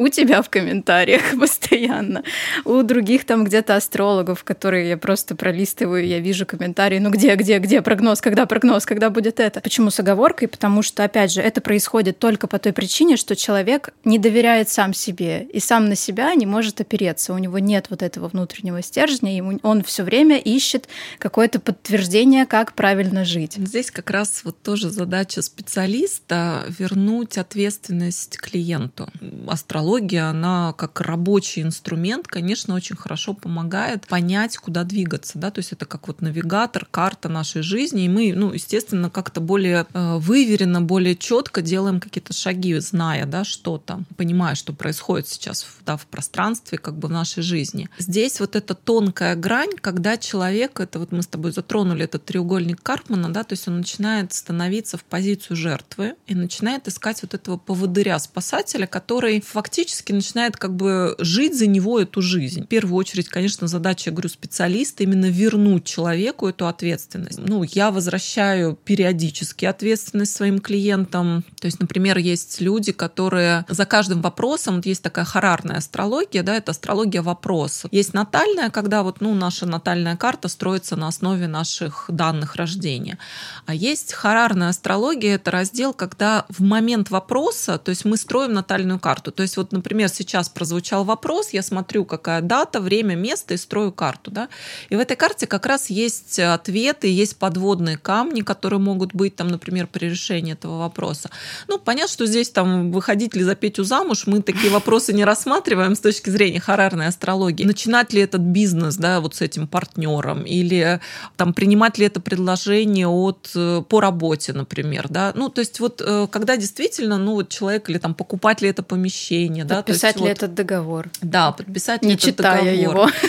у тебя в комментариях постоянно, у других там где-то астрологов, которые я просто пролистываю, я вижу комментарии, ну где, где, где прогноз, когда прогноз, когда будет это. Почему с оговоркой? Потому что, опять же, это происходит только по той причине, что человек не доверяет сам себе и сам на себя не может опереться. У него нет вот этого внутреннего стержня, и он все время ищет какое-то подтверждение, как правильно жить. Здесь как раз вот тоже задача специалиста вернуть ответственность клиенту. Астролог астрология, она как рабочий инструмент, конечно, очень хорошо помогает понять, куда двигаться. Да? То есть это как вот навигатор, карта нашей жизни. И мы, ну, естественно, как-то более э, выверенно, более четко делаем какие-то шаги, зная да, что-то, понимая, что происходит сейчас да, в пространстве, как бы в нашей жизни. Здесь вот эта тонкая грань, когда человек, это вот мы с тобой затронули этот треугольник Карпмана, да, то есть он начинает становиться в позицию жертвы и начинает искать вот этого поводыря, спасателя, который фактически фактически начинает как бы жить за него эту жизнь. В первую очередь, конечно, задача, я говорю, специалиста именно вернуть человеку эту ответственность. Ну, я возвращаю периодически ответственность своим клиентам. То есть, например, есть люди, которые за каждым вопросом, вот есть такая харарная астрология, да, это астрология вопросов. Есть натальная, когда вот, ну, наша натальная карта строится на основе наших данных рождения. А есть харарная астрология, это раздел, когда в момент вопроса, то есть мы строим натальную карту. То есть вот например, сейчас прозвучал вопрос, я смотрю, какая дата, время, место и строю карту. Да? И в этой карте как раз есть ответы, есть подводные камни, которые могут быть, там, например, при решении этого вопроса. Ну, понятно, что здесь там выходить ли за Петю замуж, мы такие вопросы не рассматриваем с точки зрения харарной астрологии. Начинать ли этот бизнес, да, вот с этим партнером, или там принимать ли это предложение от, э, по работе, например, да. Ну, то есть вот э, когда действительно, ну, вот человек или там покупать ли это помещение, решение. Подписать да? ли вот, этот договор? Да, подписать Не ли этот договор. его.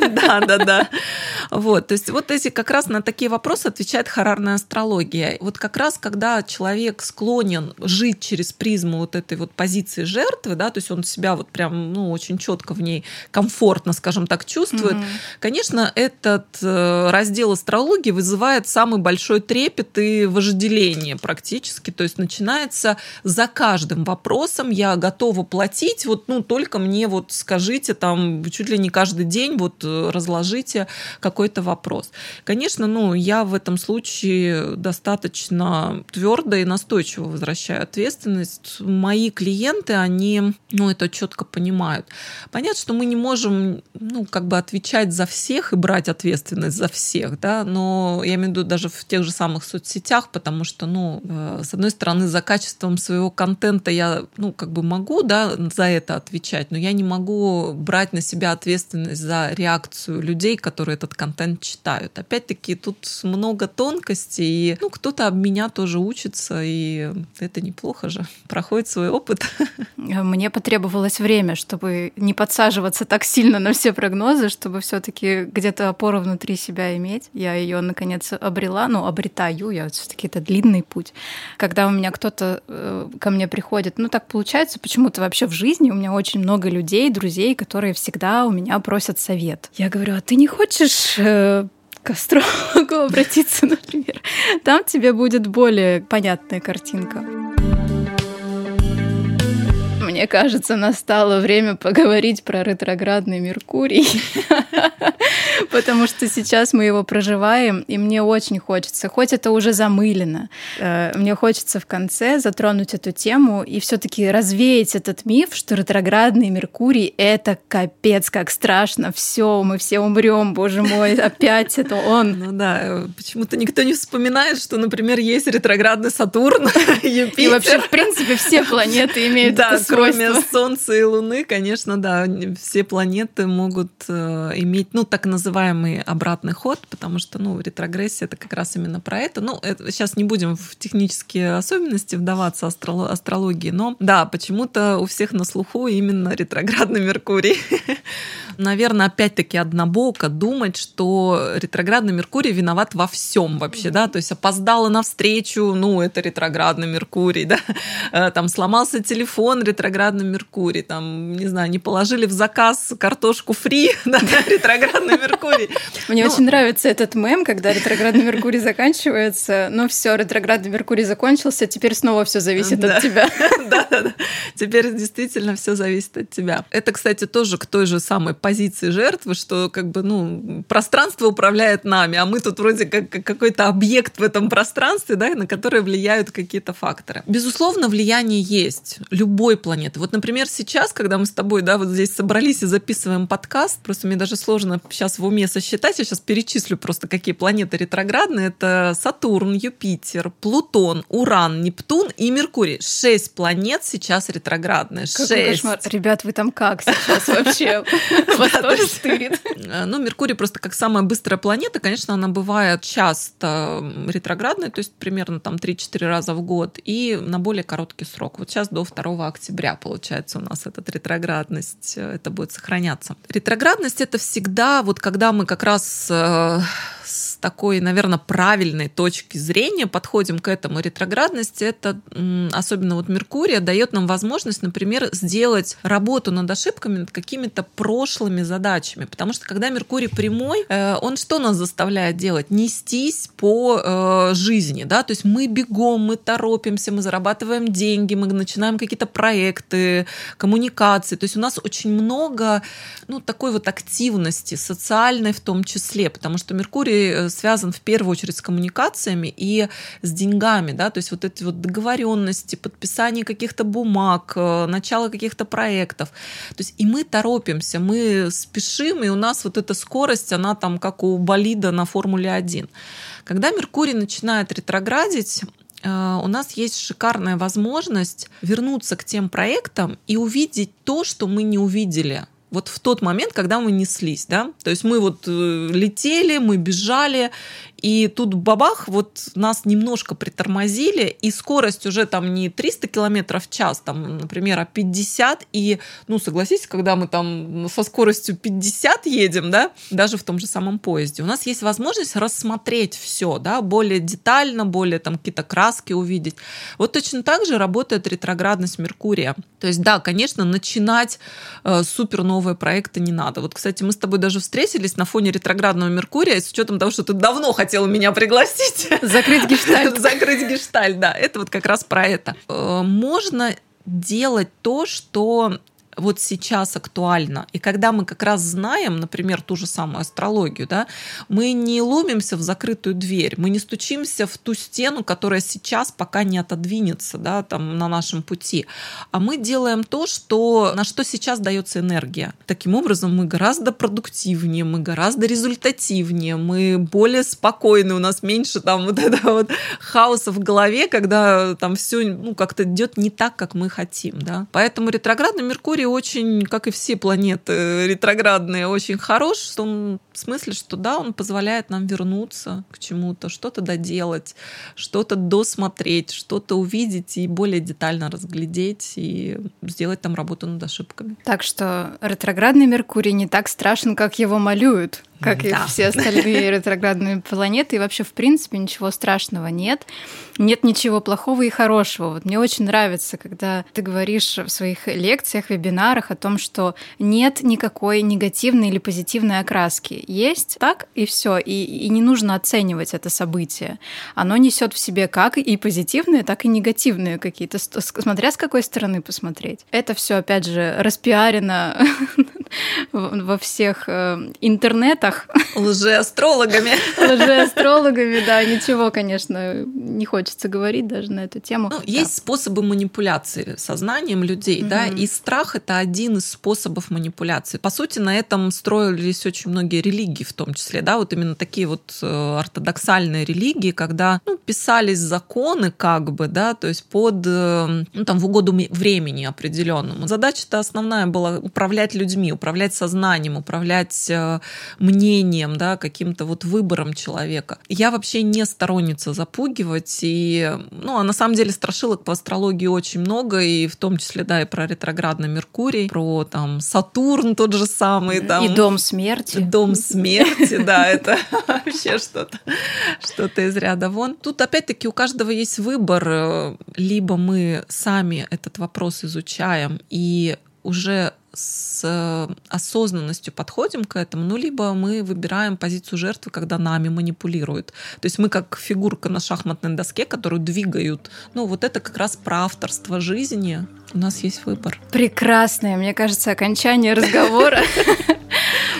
Да, да, да. Вот, то есть вот эти как раз на такие вопросы отвечает харарная астрология. Вот как раз когда человек склонен жить через призму вот этой вот позиции жертвы, да, то есть он себя вот прям, ну, очень четко в ней комфортно, скажем так, чувствует, конечно, этот э, раздел астрологии вызывает самый большой трепет и вожделение практически. То есть начинается за каждым вопросом я готова платить платить, вот, ну, только мне вот скажите там чуть ли не каждый день вот э, разложите какой-то вопрос. Конечно, ну, я в этом случае достаточно твердо и настойчиво возвращаю ответственность. Мои клиенты, они, ну, это четко понимают. Понятно, что мы не можем, ну, как бы отвечать за всех и брать ответственность за всех, да, но я имею в виду даже в тех же самых соцсетях, потому что, ну, э, с одной стороны, за качеством своего контента я, ну, как бы могу, да, за это отвечать, но я не могу брать на себя ответственность за реакцию людей, которые этот контент читают. Опять-таки, тут много тонкостей, и ну, кто-то об меня тоже учится, и это неплохо же, проходит свой опыт. Мне потребовалось время, чтобы не подсаживаться так сильно на все прогнозы, чтобы все-таки где-то опору внутри себя иметь. Я ее наконец обрела, ну, обретаю, я все-таки это длинный путь. Когда у меня кто-то э, ко мне приходит, ну, так получается, почему-то вообще в жизни у меня очень много людей, друзей, которые всегда у меня просят совет. Я говорю, а ты не хочешь э, к астрологу обратиться, например? Там тебе будет более понятная картинка. Мне кажется, настало время поговорить про ретроградный Меркурий, потому что сейчас мы его проживаем, и мне очень хочется, хоть это уже замылено, э, мне хочется в конце затронуть эту тему и все-таки развеять этот миф, что ретроградный Меркурий — это капец, как страшно, все, мы все умрем, боже мой, опять это он. Ну да, почему-то никто не вспоминает, что, например, есть ретроградный Сатурн, Юпитер. И вообще, в принципе, все планеты имеют да, свойство. Кроме Солнца и Луны, конечно, да, все планеты могут э, иметь, ну, так называемый обратный ход, потому что, ну, ретрогрессия это как раз именно про это. Ну, это, сейчас не будем в технические особенности вдаваться астроло- астрологии, но да, почему-то у всех на слуху именно ретроградный Меркурий. Наверное, опять-таки однобоко думать, что ретроградный Меркурий виноват во всем вообще, да, то есть опоздала на встречу, ну, это ретроградный Меркурий, да, э, там сломался телефон, ретроградный Меркурий, там, не знаю, не положили в заказ картошку фри, да, ретроградный Меркурий. Мне ну, очень нравится этот мем, когда ретроградный Меркурий заканчивается, ну все, ретроградный Меркурий закончился, теперь снова все зависит от тебя. Да, да, да. Теперь действительно все зависит от тебя. Это, кстати, тоже к той же самой позиции жертвы, что как бы, ну, пространство управляет нами, а мы тут вроде как какой-то объект в этом пространстве, да, на который влияют какие-то факторы. Безусловно, влияние есть любой планеты. Вот, например, сейчас, когда мы с тобой, да, вот здесь собрались и записываем подкаст, просто мне даже сложно сейчас в уме сосчитать, я сейчас перечислю просто, какие планеты ретроградные. Это Сатурн, Юпитер, Плутон, Уран, Нептун и Меркурий. Шесть планет сейчас ретроградные. Какой Шесть. кошмар. Ребят, вы там как сейчас вообще? Вас тоже стырит? Э, ну, Меркурий просто как самая быстрая планета, конечно, она бывает часто ретроградной, то есть примерно там 3-4 раза в год, и на более короткий срок. Вот сейчас до 2 октября, получается, у нас эта ретроградность, э, это будет сохраняться. Ретроградность — это всегда вот когда мы как раз э, с такой, наверное, правильной точки зрения подходим к этому. Ретроградность это, особенно вот Меркурия, дает нам возможность, например, сделать работу над ошибками, над какими-то прошлыми задачами. Потому что когда Меркурий прямой, э, он что нас заставляет делать? Нестись по э, жизни, да, то есть мы бегом, мы торопимся, мы зарабатываем деньги, мы начинаем какие-то проекты, коммуникации. То есть у нас очень много, ну, такой вот активности, социальной в том числе, потому что Меркурий э, связан в первую очередь с коммуникациями и с деньгами, да, то есть вот эти вот договоренности, подписание каких-то бумаг, э, начало каких-то проектов. То есть и мы торопимся, мы спешим, и у нас вот эта скорость, она там как у болида на Формуле 1. Когда Меркурий начинает ретроградить, э, у нас есть шикарная возможность вернуться к тем проектам и увидеть то, что мы не увидели вот в тот момент, когда мы неслись, да, то есть мы вот э, летели, мы бежали, и тут бабах, вот нас немножко притормозили, и скорость уже там не 300 километров в час, там, например, а 50, и, ну, согласитесь, когда мы там со скоростью 50 едем, да, даже в том же самом поезде, у нас есть возможность рассмотреть все, да, более детально, более там какие-то краски увидеть. Вот точно так же работает ретроградность Меркурия. То есть, да, конечно, начинать э, супер новые проекты не надо. Вот, кстати, мы с тобой даже встретились на фоне ретроградного Меркурия, с учетом того, что ты давно хотел хотела меня пригласить. Закрыть гештальт. Закрыть гештальт, да. Это вот как раз про это. Э, можно делать то, что вот сейчас актуально. И когда мы как раз знаем, например, ту же самую астрологию, да, мы не ломимся в закрытую дверь, мы не стучимся в ту стену, которая сейчас пока не отодвинется да, там, на нашем пути, а мы делаем то, что, на что сейчас дается энергия. Таким образом, мы гораздо продуктивнее, мы гораздо результативнее, мы более спокойны, у нас меньше там вот этого вот хаоса в голове, когда там все ну, как-то идет не так, как мы хотим. Да? Поэтому ретроградный Меркурий очень, как и все планеты ретроградные, очень хорош в том смысле, что да, он позволяет нам вернуться к чему-то, что-то доделать, что-то досмотреть, что-то увидеть и более детально разглядеть и сделать там работу над ошибками. Так что ретроградный Меркурий не так страшен, как его малюют. Как да. и все остальные ретроградные планеты. И вообще, в принципе, ничего страшного нет. Нет ничего плохого и хорошего. Вот мне очень нравится, когда ты говоришь в своих лекциях, вебинарах о том, что нет никакой негативной или позитивной окраски. Есть так и все. И, и не нужно оценивать это событие. Оно несет в себе как и позитивные, так и негативные какие-то, смотря с какой стороны посмотреть. Это все, опять же, распиарено во всех э, интернетах. Лжеастрологами. Лжеастрологами, да, ничего, конечно, не хочется говорить даже на эту тему. Ну, да. Есть способы манипуляции сознанием людей, mm-hmm. да, и страх это один из способов манипуляции. По сути, на этом строились очень многие религии, в том числе, да, вот именно такие вот э, ортодоксальные религии, когда ну, писались законы, как бы, да, то есть под, э, ну, там, в угоду времени определенному. Задача-то основная была управлять людьми, управлять сознанием, управлять э, мнением, да, каким-то вот выбором человека. Я вообще не сторонница запугивать, и, ну, а на самом деле страшилок по астрологии очень много, и в том числе, да, и про ретроградный Меркурий, про там Сатурн тот же самый. Там, и дом смерти. Дом смерти, да, это вообще что-то что-то из ряда вон. Тут опять-таки у каждого есть выбор. Либо мы сами этот вопрос изучаем и уже с э, осознанностью подходим к этому, ну, либо мы выбираем позицию жертвы, когда нами манипулируют. То есть мы как фигурка на шахматной доске, которую двигают. Ну, вот это как раз про авторство жизни. У нас есть выбор. Прекрасное, мне кажется, окончание разговора.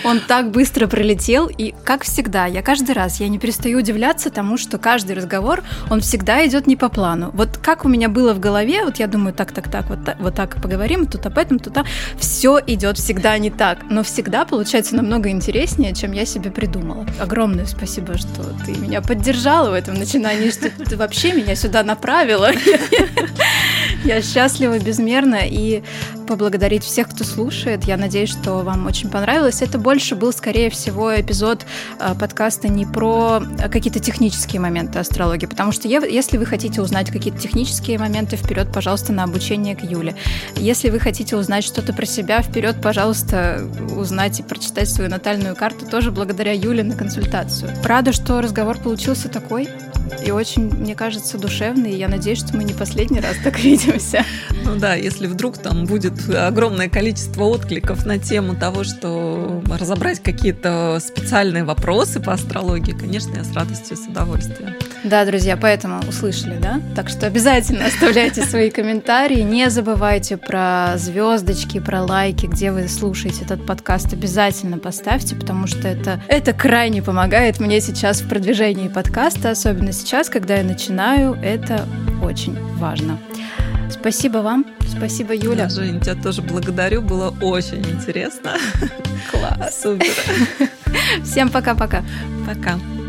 Он так быстро пролетел, и как всегда, я каждый раз, я не перестаю удивляться тому, что каждый разговор, он всегда идет не по плану. Вот как у меня было в голове, вот я думаю, так, так, так, вот так, вот так поговорим, тут об этом, тут там, все идет всегда не так, но всегда получается намного интереснее, чем я себе придумала. Огромное спасибо, что ты меня поддержала в этом начинании, что ты вообще меня сюда направила. Я счастлива безмерно и поблагодарить всех, кто слушает. Я надеюсь, что вам очень понравилось. Это больше был, скорее всего, эпизод э, подкаста не про какие-то технические моменты астрологии, потому что если вы хотите узнать какие-то технические моменты, вперед, пожалуйста, на обучение к Юле. Если вы хотите узнать что-то про себя, вперед, пожалуйста, узнать и прочитать свою натальную карту тоже благодаря Юле на консультацию. Рада, что разговор получился такой и очень, мне кажется, душевный. Я надеюсь, что мы не последний раз так видимся. Ну да, если вдруг там будет огромное количество откликов на тему того, что разобрать какие-то специальные вопросы по астрологии, конечно, я с радостью, с удовольствием. Да, друзья, поэтому услышали, да? Так что обязательно оставляйте свои комментарии. Не забывайте про звездочки, про лайки, где вы слушаете этот подкаст. Обязательно поставьте, потому что это, это крайне помогает мне сейчас в продвижении подкаста, особенно сейчас, когда я начинаю. Это очень важно. Спасибо вам. Спасибо, Юля. Да, Жень, тебя тоже благодарю. Было очень интересно. Класс. Супер. Всем пока-пока. Пока. -пока. пока.